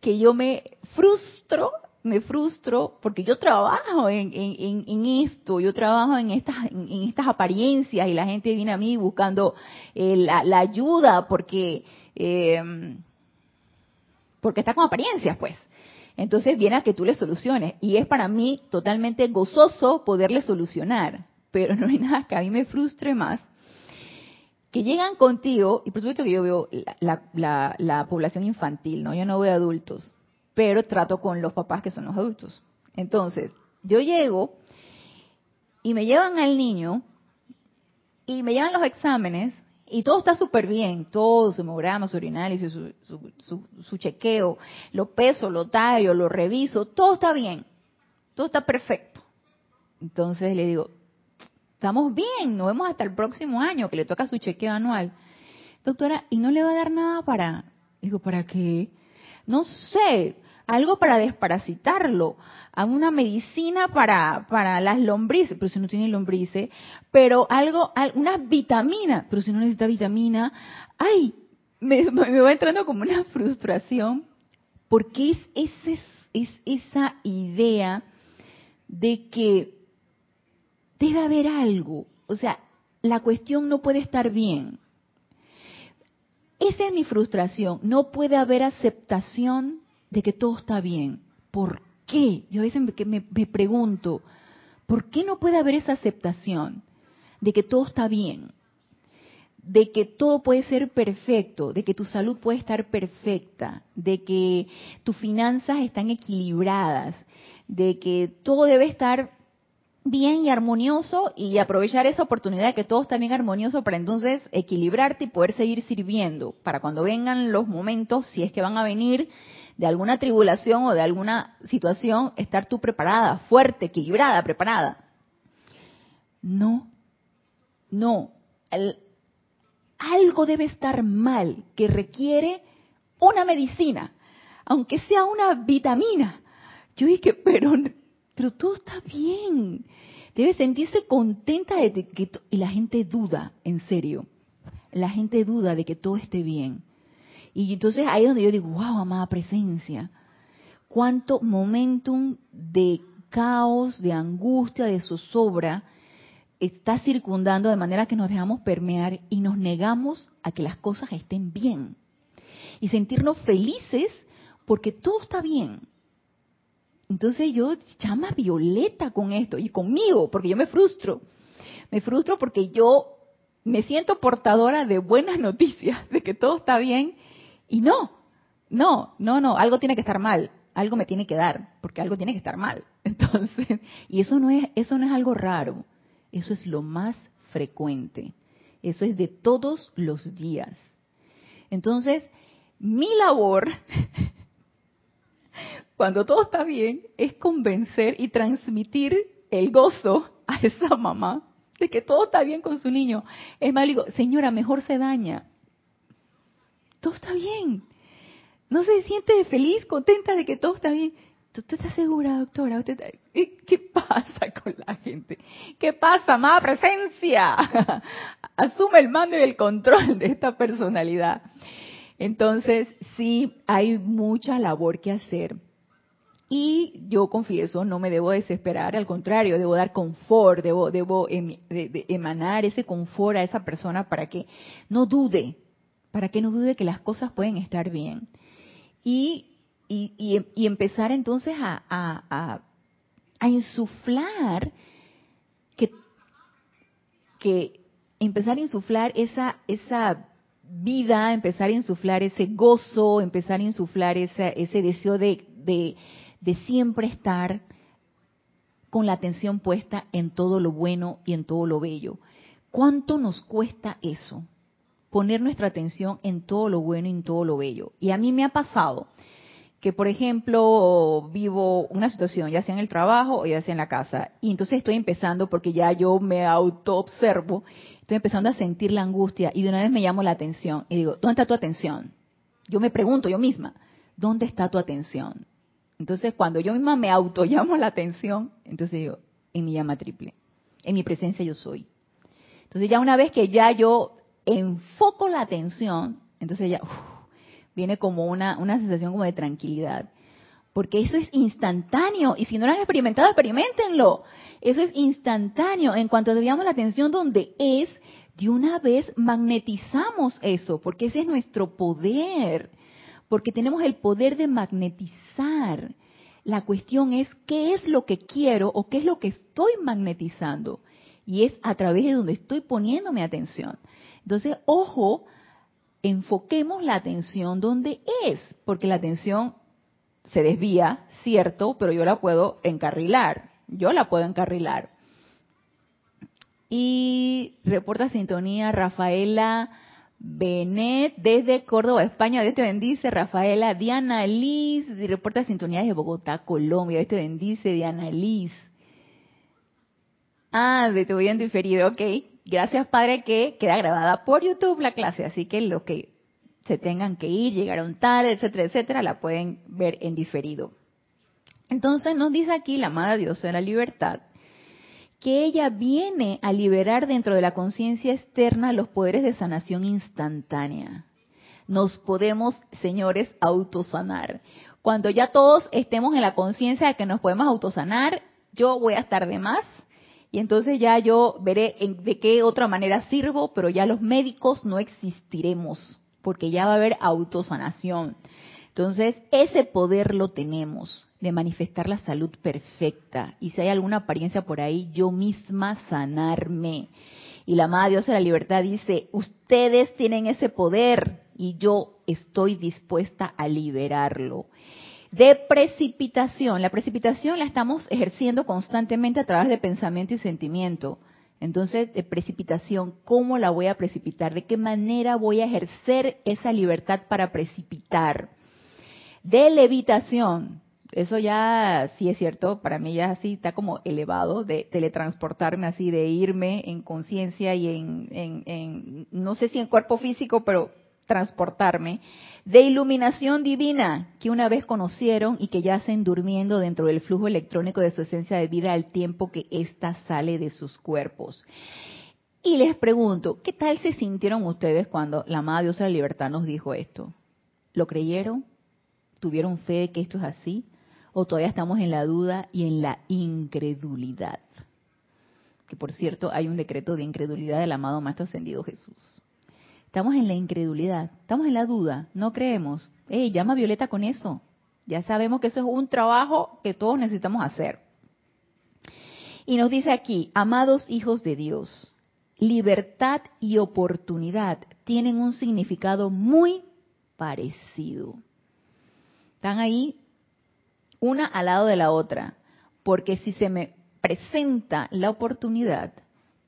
que yo me frustro me frustro porque yo trabajo en, en, esto, yo trabajo en estas, en, estas apariencias y la gente viene a mí buscando eh, la, ayuda porque, eh, porque está con apariencias, pues. Entonces viene a que tú le soluciones. Y es para mí totalmente gozoso poderle solucionar. Pero no hay nada que a mí me frustre más. Que llegan contigo, y por supuesto que yo veo la, población infantil, ¿no? Yo no veo adultos, pero trato con los papás que son los adultos. Entonces, yo llego y me llevan al niño y me llevan los exámenes y todo está súper bien, todo, su hemograma, su urinalis, su, su, chequeo, lo peso, lo tallo, lo reviso, todo está bien, todo está perfecto. Entonces le digo, estamos bien, nos vemos hasta el próximo año que le toca su chequeo anual. Doctora, ¿y no le va a dar nada para? Digo, ¿para qué? No sé, algo para desparasitarlo, a una medicina para, para las lombrices, pero si no tiene lombrices, pero algo, unas vitaminas, pero si no necesita vitamina, ay, me, <laughs> va entrando como una frustración, porque es, es, es esa idea de que debe haber algo, o sea, la cuestión no puede estar bien. Esa es mi frustración, no puede haber aceptación de que todo está bien. ¿Por qué? Yo a veces me, me pregunto, ¿por qué no puede haber esa aceptación de que todo está bien? de que todo puede ser perfecto, de que tu salud puede estar perfecta, de que tus finanzas están equilibradas, de que todo debe estar bien y armonioso y aprovechar esa oportunidad de que todo está bien armonioso para entonces equilibrarte y poder seguir sirviendo, para cuando vengan los momentos, si es que van a venir, de alguna tribulación o de alguna situación, estar tú preparada, fuerte, equilibrada, preparada. No, no. algo debe estar mal que requiere una medicina, aunque sea una vitamina. Yo dije, pero, pero todo está bien. debe sentirse contenta de que y la gente duda, en serio. La gente duda de que todo esté bien. Y entonces ahí es donde yo digo, wow, amada presencia, cuánto momentum de caos, de angustia, de zozobra está circundando de manera que nos dejamos permear y nos negamos a que las cosas estén bien. Y sentirnos felices porque todo está bien. Entonces yo llama violeta con esto y conmigo, porque yo me frustro. Me frustro porque yo me siento portadora de buenas noticias, de que todo está bien y no, no, no, no, algo tiene que estar mal, algo me tiene que dar, porque algo tiene que estar mal. <laughs> Entonces, y eso no es eso no es algo raro. Eso es lo más frecuente. Eso es de todos los días. Entonces, mi labor <laughs> cuando todo está bien, es convencer y transmitir el gozo a esa mamá de que todo está bien con su niño. Es más, digo, señora, mejor se daña. Todo está bien. No se siente feliz, contenta de que todo está bien. ¿Usted está segura, doctora? ¿Qué pasa con la gente? ¿Qué pasa, más presencia? <laughs> Asume el mando y el control de esta personalidad. Entonces, sí, hay mucha labor que hacer y yo confieso, no me debo desesperar, al contrario, debo dar confort, debo, debo em, emanar ese confort a esa persona para que no dude, para que no dude que las cosas pueden estar bien. Y, y, empezar entonces a, a, a, insuflar, que, que empezar a insuflar esa, esa vida, empezar a insuflar ese gozo, empezar a insuflar ese, ese deseo de, de de siempre estar con la atención puesta en todo lo bueno y en todo lo bello. ¿Cuánto nos cuesta eso? Poner nuestra atención en todo lo bueno y en todo lo bello. Y a mí me ha pasado que, por ejemplo, vivo una situación, ya sea en el trabajo o ya sea en la casa, y entonces estoy empezando, porque ya yo me auto-observo, estoy empezando a sentir la angustia y de una vez me llamo la atención y digo, ¿dónde está tu atención? Yo me pregunto yo misma, ¿dónde está tu atención? Entonces, cuando yo misma me auto llamo la atención, entonces digo, en mi llama triple, en mi presencia yo soy. Entonces, ya una vez que ya yo enfoco la atención, entonces ya viene como una, una sensación como de tranquilidad. Porque eso es instantáneo. Y si no lo han experimentado, experimentenlo. Eso es instantáneo. En cuanto desviamos la atención donde es, de una vez magnetizamos eso, porque ese es nuestro poder porque tenemos el poder de magnetizar. La cuestión es qué es lo que quiero o qué es lo que estoy magnetizando. Y es a través de donde estoy poniendo mi atención. Entonces, ojo, enfoquemos la atención donde es, porque la atención se desvía, cierto, pero yo la puedo encarrilar. Yo la puedo encarrilar. Y reporta sintonía Rafaela Benet desde Córdoba, España, Dios te bendice. Rafaela, Diana Liz, reporta sintonía de Bogotá, Colombia, Dios te bendice, Diana Liz. Ah, de tu bien diferido, ok. Gracias, Padre, que queda grabada por YouTube la clase, así que los que se tengan que ir, llegaron tarde, etcétera, etcétera, la pueden ver en diferido. Entonces nos dice aquí la amada Dios de la libertad que ella viene a liberar dentro de la conciencia externa los poderes de sanación instantánea. Nos podemos, señores, autosanar. Cuando ya todos estemos en la conciencia de que nos podemos autosanar, yo voy a estar de más y entonces ya yo veré de qué otra manera sirvo, pero ya los médicos no existiremos, porque ya va a haber autosanación. Entonces, ese poder lo tenemos de manifestar la salud perfecta. Y si hay alguna apariencia por ahí, yo misma sanarme. Y la Madre Dios de la Libertad dice, ustedes tienen ese poder y yo estoy dispuesta a liberarlo. De precipitación. La precipitación la estamos ejerciendo constantemente a través de pensamiento y sentimiento. Entonces, de precipitación, ¿cómo la voy a precipitar? ¿De qué manera voy a ejercer esa libertad para precipitar? de levitación. Eso ya sí es cierto, para mí ya así está como elevado, de teletransportarme así, de irme en conciencia y en, en, no sé si en cuerpo físico, pero transportarme, de iluminación divina que una vez conocieron y que yacen durmiendo dentro del flujo electrónico de su esencia de vida al tiempo que ésta sale de sus cuerpos. Y les pregunto, ¿qué tal se sintieron ustedes cuando la amada diosa de la libertad nos dijo esto? ¿Lo creyeron? ¿Tuvieron fe de que esto es así? ¿O todavía estamos en la duda y en la incredulidad? Que por cierto, hay un decreto de incredulidad del amado Maestro Ascendido Jesús. Estamos en la incredulidad, estamos en la duda, no creemos. Ey, llama a Violeta con eso. Ya sabemos que eso es un trabajo que todos necesitamos hacer. Y nos dice aquí, amados hijos de Dios, libertad y oportunidad tienen un significado muy parecido. Están ahí una al lado de la otra, porque si se me presenta la oportunidad,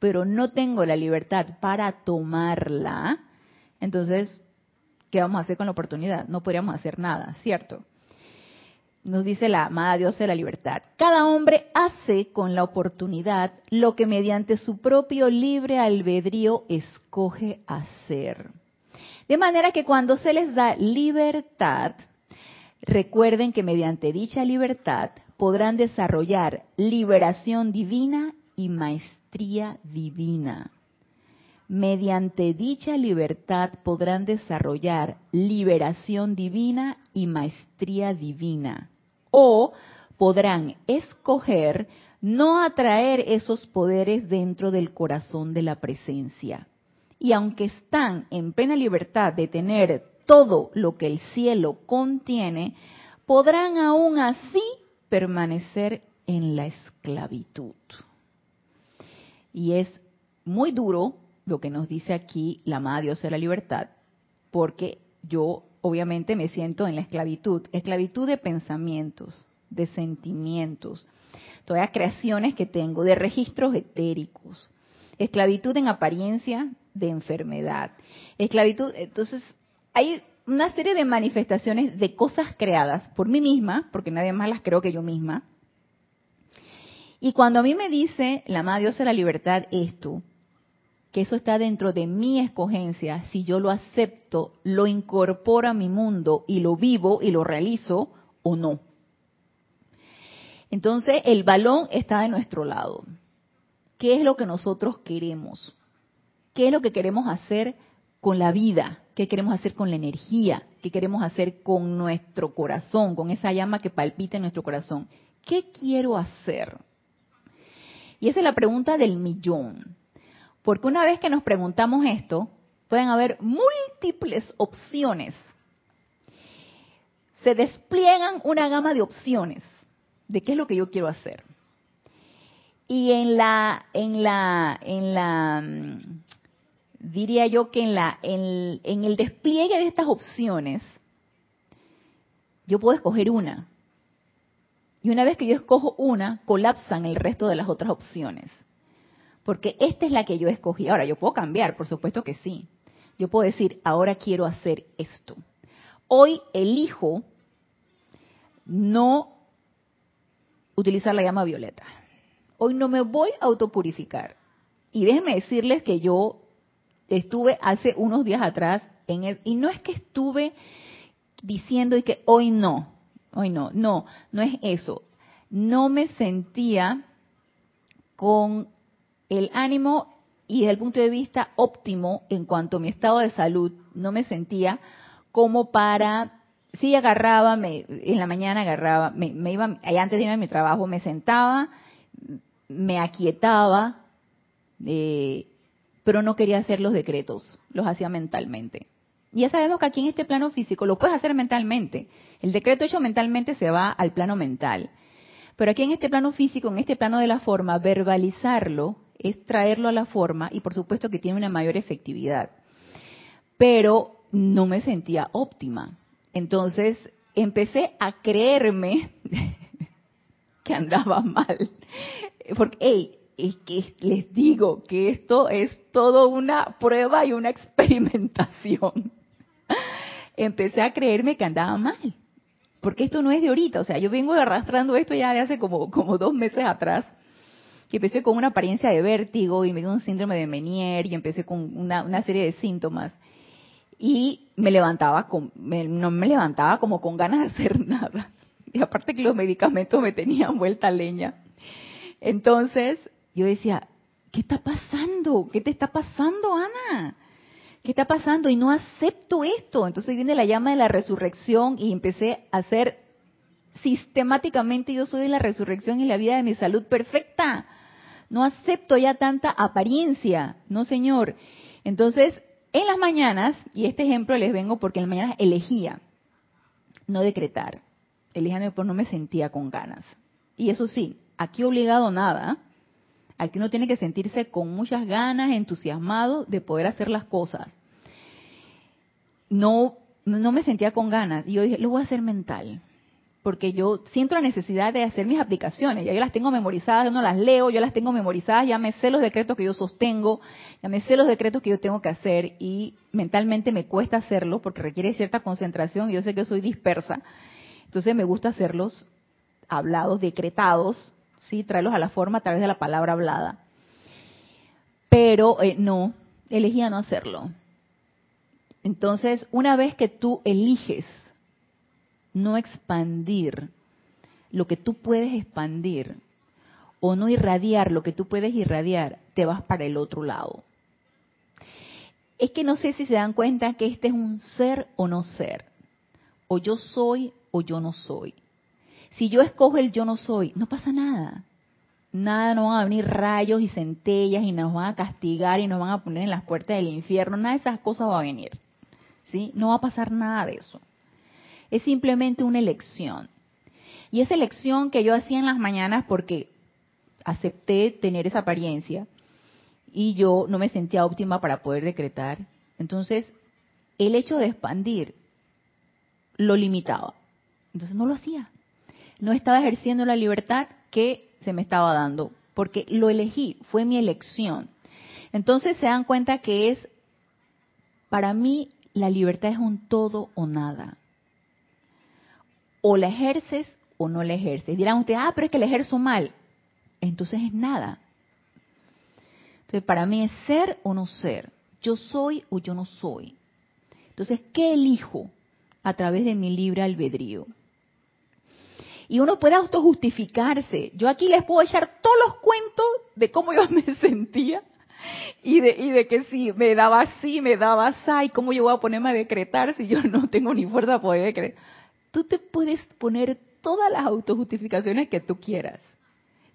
pero no tengo la libertad para tomarla, entonces, ¿qué vamos a hacer con la oportunidad? No podríamos hacer nada, ¿cierto? Nos dice la amada Dios de la libertad. Cada hombre hace con la oportunidad lo que mediante su propio libre albedrío escoge hacer. De manera que cuando se les da libertad, recuerden que mediante dicha libertad podrán desarrollar liberación divina y maestría divina mediante dicha libertad podrán desarrollar liberación divina y maestría divina. O podrán escoger no atraer esos poderes dentro del corazón de la presencia. Y aunque están en plena libertad de tener todo lo que el cielo contiene, podrán aún así permanecer en la esclavitud. Y es muy duro lo que nos dice aquí la amada Dios de la libertad, porque yo obviamente me siento en la esclavitud, esclavitud de pensamientos, de sentimientos, todas creaciones que tengo, de registros etéricos, esclavitud en apariencia de enfermedad, esclavitud, entonces hay una serie de manifestaciones de cosas creadas por mí misma, porque nadie más las creo que yo misma. Y cuando a mí me dice la amada Dios de la libertad esto, que eso está dentro de mi escogencia, si yo lo acepto, lo incorporo a mi mundo y lo vivo y lo realizo o no. Entonces el balón está de nuestro lado. ¿Qué es lo que nosotros queremos? ¿Qué es lo que queremos hacer con la vida? ¿Qué queremos hacer con la energía? ¿Qué queremos hacer con nuestro corazón, con esa llama que palpita en nuestro corazón? ¿Qué quiero hacer? Y esa es la pregunta del millón. Porque una vez que nos preguntamos esto, pueden haber múltiples opciones. Se despliegan una gama de opciones de qué es lo que yo quiero hacer. Y en la, en la, en la, mm, diría yo que en la, en, en el despliegue de estas opciones, yo puedo escoger una. Y una vez que yo escojo una, colapsan el resto de las otras opciones porque esta es la que yo escogí. Ahora, yo puedo cambiar, por supuesto que sí. Yo puedo decir, ahora quiero hacer esto. Hoy elijo no utilizar la llama violeta. Hoy no me voy a autopurificar. Y déjenme decirles que yo estuve hace unos días atrás en el, y no es que estuve diciendo y que hoy no, hoy no, no, no es eso. No me sentía con el ánimo y desde el punto de vista óptimo en cuanto a mi estado de salud, no me sentía como para, sí agarraba, me, en la mañana agarraba, me, iba, antes de irme a mi trabajo, me sentaba, me aquietaba, eh, pero no quería hacer los decretos, los hacía mentalmente. Ya sabemos que aquí en este plano físico lo puedes hacer mentalmente. El decreto hecho mentalmente se va al plano mental. Pero aquí en este plano físico, en este plano de la forma, verbalizarlo es traerlo a la forma y por supuesto que tiene una mayor efectividad. Pero no me sentía óptima. Entonces empecé a creerme <laughs> que andaba mal. Porque, hey, es que les digo que esto es todo una prueba y una experimentación. <laughs> Empecé a creerme que andaba mal. Porque esto no es de ahorita, o sea, yo vengo arrastrando esto ya de hace como, como dos meses atrás y empecé con una apariencia de vértigo y me dio un síndrome de Menier y empecé con una, serie de síntomas. y me levantaba, con, no me levantaba como con ganas de hacer <laughs> nada. Y aparte que los medicamentos me tenían vuelta leña. Entonces yo decía, ¿qué está pasando? ¿Qué te está pasando, Ana? ¿Qué está pasando? Y no acepto esto. Entonces viene la llama de la resurrección y empecé a hacer sistemáticamente, yo soy la resurrección y la vida de mi salud perfecta. No acepto ya tanta apariencia, no señor. Entonces, en las mañanas, y este ejemplo les vengo porque en las mañanas elegía no decretar, elegía pues no me sentía con ganas. Y eso sí, aquí obligado nada, aquí uno tiene que sentirse con muchas ganas, entusiasmado de poder hacer las cosas. No, no me sentía con ganas. Y yo dije, lo voy a hacer mental porque yo siento la necesidad de hacer mis aplicaciones. Ya yo las tengo memorizadas, yo no las leo, yo las tengo memorizadas, ya me sé los decretos que yo sostengo, ya me sé los decretos que yo tengo que hacer y mentalmente me cuesta hacerlo porque requiere cierta concentración y yo sé que soy dispersa. Entonces me gusta hacerlos hablados, decretados, ¿sí? traerlos a la forma a través de la palabra hablada. Pero eh, no, elegía no hacerlo. Entonces, una vez que tú eliges no expandir lo que tú puedes expandir o no irradiar lo que tú puedes irradiar, te vas para el otro lado. Es que no sé si se dan cuenta que este es un ser o no ser. O yo soy o yo no soy. Si yo escojo el yo no soy, no pasa nada. Nada, no van a venir rayos y centellas y nos van a castigar y nos van a poner en las puertas del infierno. Nada de esas cosas va a venir. ¿Sí? No va a pasar nada de eso es simplemente una elección. Y esa elección que yo hacía en las mañanas porque acepté tener esa apariencia y yo no me sentía óptima para poder decretar, entonces el hecho de expandir lo limitaba. Entonces no lo hacía. No estaba ejerciendo la libertad que se me estaba dando, porque lo elegí, fue mi elección. Entonces se dan cuenta que es, para mí, la libertad es un todo o nada o la ejerces o no la ejerces. Dirán ustedes, ah, pero es que la ejerzo mal. Entonces es nada. Entonces, para mí es ser o no ser. Yo soy o yo no soy. Entonces, ¿qué elijo a través de mi libre albedrío? Y uno puede autojustificarse. Yo aquí les puedo echar todos los cuentos de cómo yo <laughs> me sentía y de, y de que si me daba así, me daba así, cómo yo voy a ponerme a decretar si yo no tengo ni fuerza para poder decretar tú te puedes poner todas las autojustificaciones que tú quieras.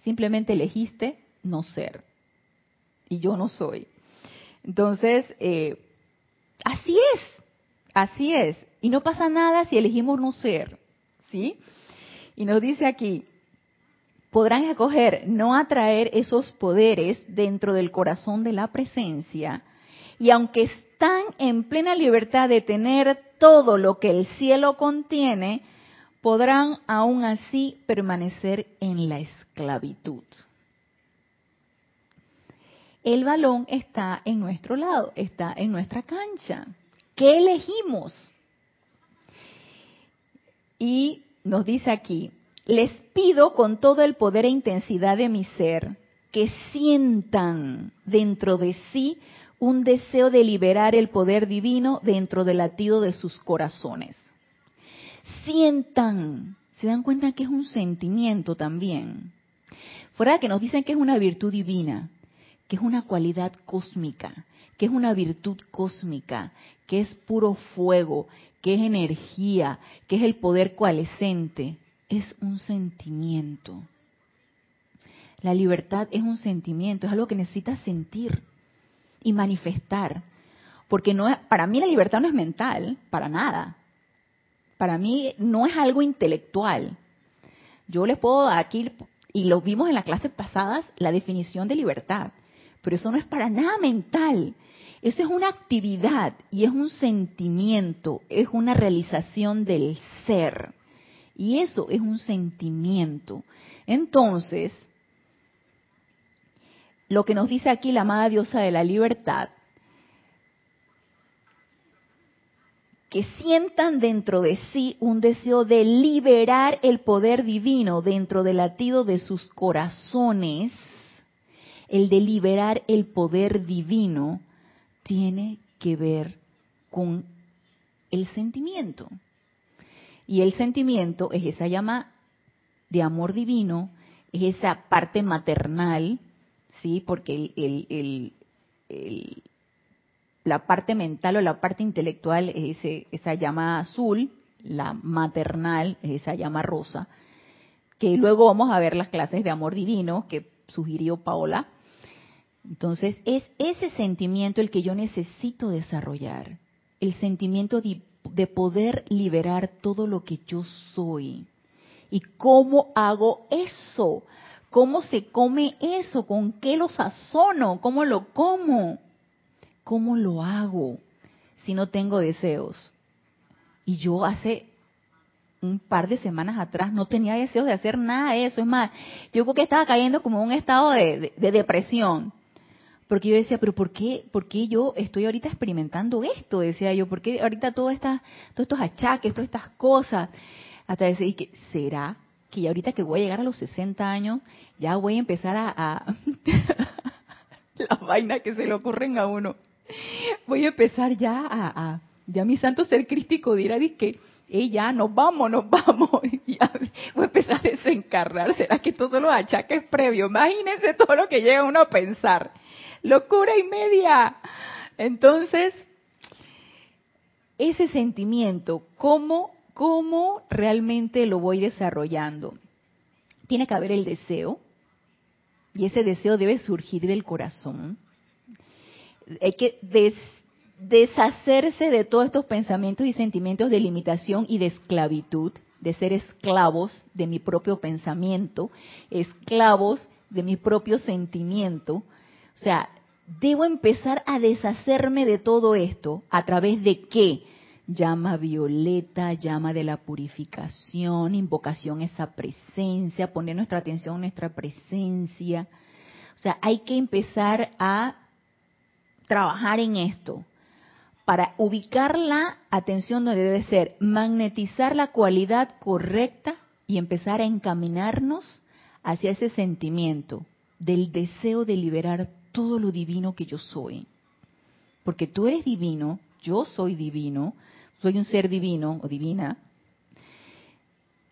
Simplemente elegiste no ser. Y yo no soy. Entonces, eh, así es, así es. Y no pasa nada si elegimos no ser. ¿Sí? Y nos dice aquí, podrán escoger no atraer esos poderes dentro del corazón de la presencia. Y aunque están en plena libertad de tener todo lo que el cielo contiene, podrán aún así permanecer en la esclavitud. El balón está en nuestro lado, está en nuestra cancha. ¿Qué elegimos? Y nos dice aquí, les pido con todo el poder e intensidad de mi ser que sientan dentro de sí un deseo de liberar el poder divino dentro del latido de sus corazones. Sientan, se dan cuenta que es un sentimiento también. Fuera de que nos dicen que es una virtud divina, que es una cualidad cósmica, que es una virtud cósmica, que es puro fuego, que es energía, que es el poder coalescente, es un sentimiento. La libertad es un sentimiento, es algo que necesitas sentir y manifestar. Porque no para mí la libertad no es mental, para nada. Para mí no es algo intelectual. Yo les puedo aquí, y lo vimos en las clases pasadas, la definición de libertad. Pero eso no es para nada mental. Eso es una actividad y es un sentimiento, es una realización del ser. Y eso es un sentimiento. Entonces, lo que nos dice aquí la amada diosa de la libertad, que sientan dentro de sí un deseo de liberar el poder divino dentro del latido de sus corazones, el de liberar el poder divino tiene que ver con el sentimiento. Y el sentimiento es esa llama de amor divino, es esa parte maternal, ¿sí? Porque la parte mental o la parte intelectual es esa llama azul, la maternal es esa llama rosa, que luego vamos a ver las clases de amor divino que sugirió Paola. Entonces, es ese sentimiento el que yo necesito desarrollar, el sentimiento de, de poder liberar todo lo que yo soy. ¿Y cómo hago eso? ¿Cómo se come eso? ¿Con qué lo sazono? ¿Cómo lo como? ¿Cómo lo hago si no tengo deseos? Y yo hace un par de semanas atrás no tenía deseos de hacer nada de eso. Es más, yo creo que estaba cayendo como en un estado de, depresión. Porque yo decía, pero ¿por qué, ¿por qué yo estoy ahorita experimentando esto? Decía yo, ¿por qué ahorita todo esta, todos estos achaques, todas estas cosas? Hasta decir, que ¿será que ya ahorita que voy a llegar a los 60 años, ya voy a empezar a... a <laughs> las vainas que se le ocurren a uno. Voy a empezar ya a, ya mi santo ser crístico dirá que y ya nos vamos, nos vamos. <laughs> Ya voy a empezar a desencarnar. ¿Será que esto solo achaques previo? Imagínense todo lo que llega uno a pensar. Locura y media. Entonces, ese sentimiento, ¿cómo, cómo realmente lo voy desarrollando? Tiene que haber el deseo. Y ese deseo debe surgir del corazón. Hay que des deshacerse de todos estos pensamientos y sentimientos de limitación y de esclavitud, de ser esclavos de mi propio pensamiento, esclavos de mi propio sentimiento. O sea, debo empezar a deshacerme de todo esto a través de qué? Llama violeta, llama de la purificación, invocación a esa presencia, poner nuestra atención en nuestra presencia. O sea, hay que empezar a trabajar en esto para ubicar la atención donde debe ser, magnetizar la cualidad correcta y empezar a encaminarnos hacia ese sentimiento del deseo de liberar todo lo divino que yo soy. Porque tú eres divino, yo soy divino, soy un ser divino o divina.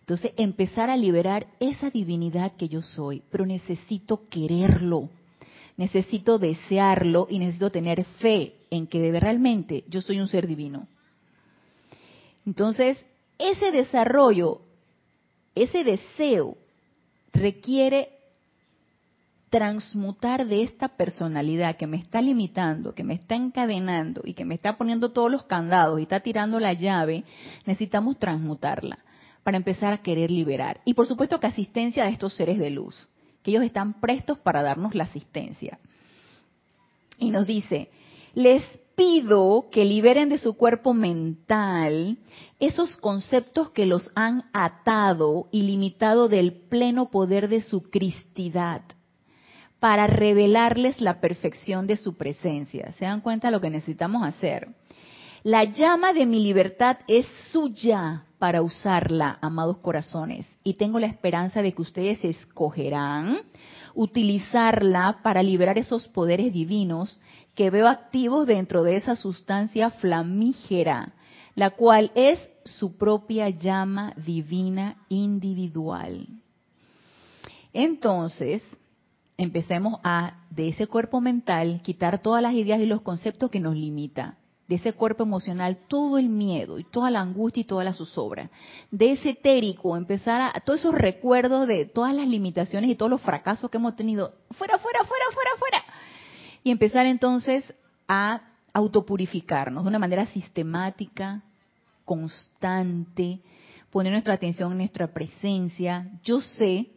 Entonces, empezar a liberar esa divinidad que yo soy, pero necesito quererlo, necesito desearlo y necesito tener fe en que realmente yo soy un ser divino. Entonces, ese desarrollo, ese deseo requiere transmutar de esta personalidad que me está limitando, que me está encadenando y que me está poniendo todos los candados y está tirando la llave, necesitamos transmutarla para empezar a querer liberar. Y por supuesto que asistencia a estos seres de luz, que ellos están prestos para darnos la asistencia. Y nos dice, les pido que liberen de su cuerpo mental esos conceptos que los han atado y limitado del pleno poder de su cristidad para revelarles la perfección de su presencia. ¿Se dan cuenta de lo que necesitamos hacer? La llama de mi libertad es suya para usarla, amados corazones, y tengo la esperanza de que ustedes escogerán utilizarla para liberar esos poderes divinos que veo activos dentro de esa sustancia flamígera, la cual es su propia llama divina individual. Entonces, empecemos a, de ese cuerpo mental, quitar todas las ideas y los conceptos que nos limita de ese cuerpo emocional todo el miedo y toda la angustia y toda la zozobra. De ese etérico, empezar a, todos esos recuerdos de todas las limitaciones y todos los fracasos que hemos tenido, fuera, fuera, fuera, fuera, fuera. Y empezar entonces a autopurificarnos de una manera sistemática, constante, poner nuestra atención en nuestra presencia. Yo sé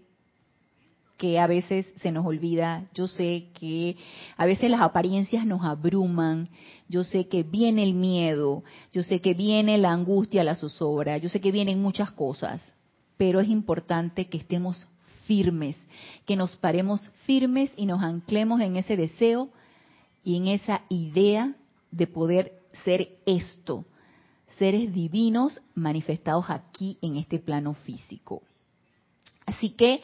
que a veces se nos olvida, yo sé que a veces las apariencias nos abruman, yo sé que viene el miedo, yo sé que viene la angustia, la zozobra, yo sé que vienen muchas cosas, pero es importante que estemos firmes, que nos paremos firmes y nos anclemos en ese deseo y en esa idea de poder ser esto, seres divinos manifestados aquí en este plano físico. Así que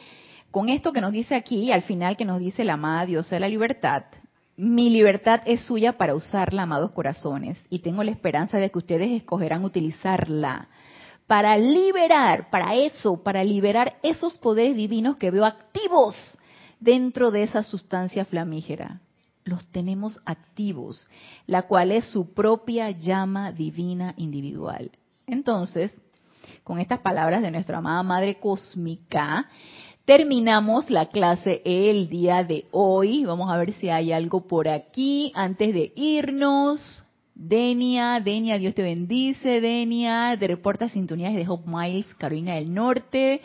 con esto que nos dice aquí, al final que nos dice la amada diosa de la libertad, mi libertad es suya para usarla, amados corazones, y tengo la esperanza de que ustedes escogerán utilizarla para liberar, para eso, para liberar esos poderes divinos que veo activos dentro de esa sustancia flamígera. Los tenemos activos, la cual es su propia llama divina individual. Entonces, con estas palabras de nuestra amada Madre Cósmica, terminamos la clase el día de hoy. Vamos a ver si hay algo por aquí antes de irnos. Denia, Denia, Dios te bendice, Denia, de Reporta Sintonías de Hope Miles, Carolina del Norte.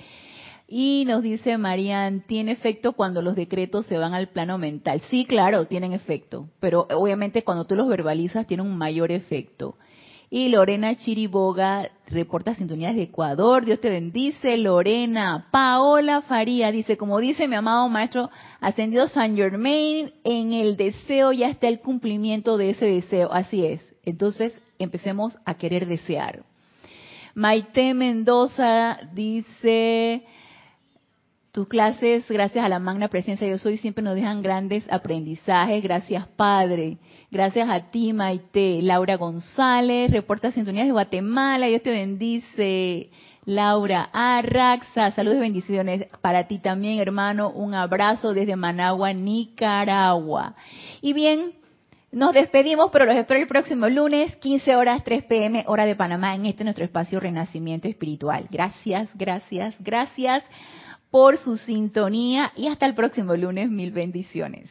Y nos dice Marian, ¿tiene efecto cuando los decretos se van al plano mental? Sí, claro, tienen efecto, pero obviamente cuando tú los verbalizas tienen un mayor efecto. Y Lorena Chiriboga reporta sintonías de Ecuador. Dios te bendice, Lorena. Paola Faría dice, como dice mi amado maestro ascendido San Germain, en el deseo ya está el cumplimiento de ese deseo. Así es. Entonces, empecemos a querer desear. Maite Mendoza dice, tus clases, gracias a la magna presencia de yo soy, siempre nos dejan grandes aprendizajes. Gracias, Padre. Gracias a ti, Maite. Laura González, reporta sintonías de Guatemala. Dios te bendice. Laura Arraxa, saludos y bendiciones para ti también, hermano. Un abrazo desde Managua, Nicaragua. Y bien, nos despedimos, pero los espero el próximo lunes, 15 horas, 3 pm, hora de Panamá, en este nuestro espacio Renacimiento Espiritual. Gracias, gracias, gracias por su sintonía y hasta el próximo lunes. Mil bendiciones.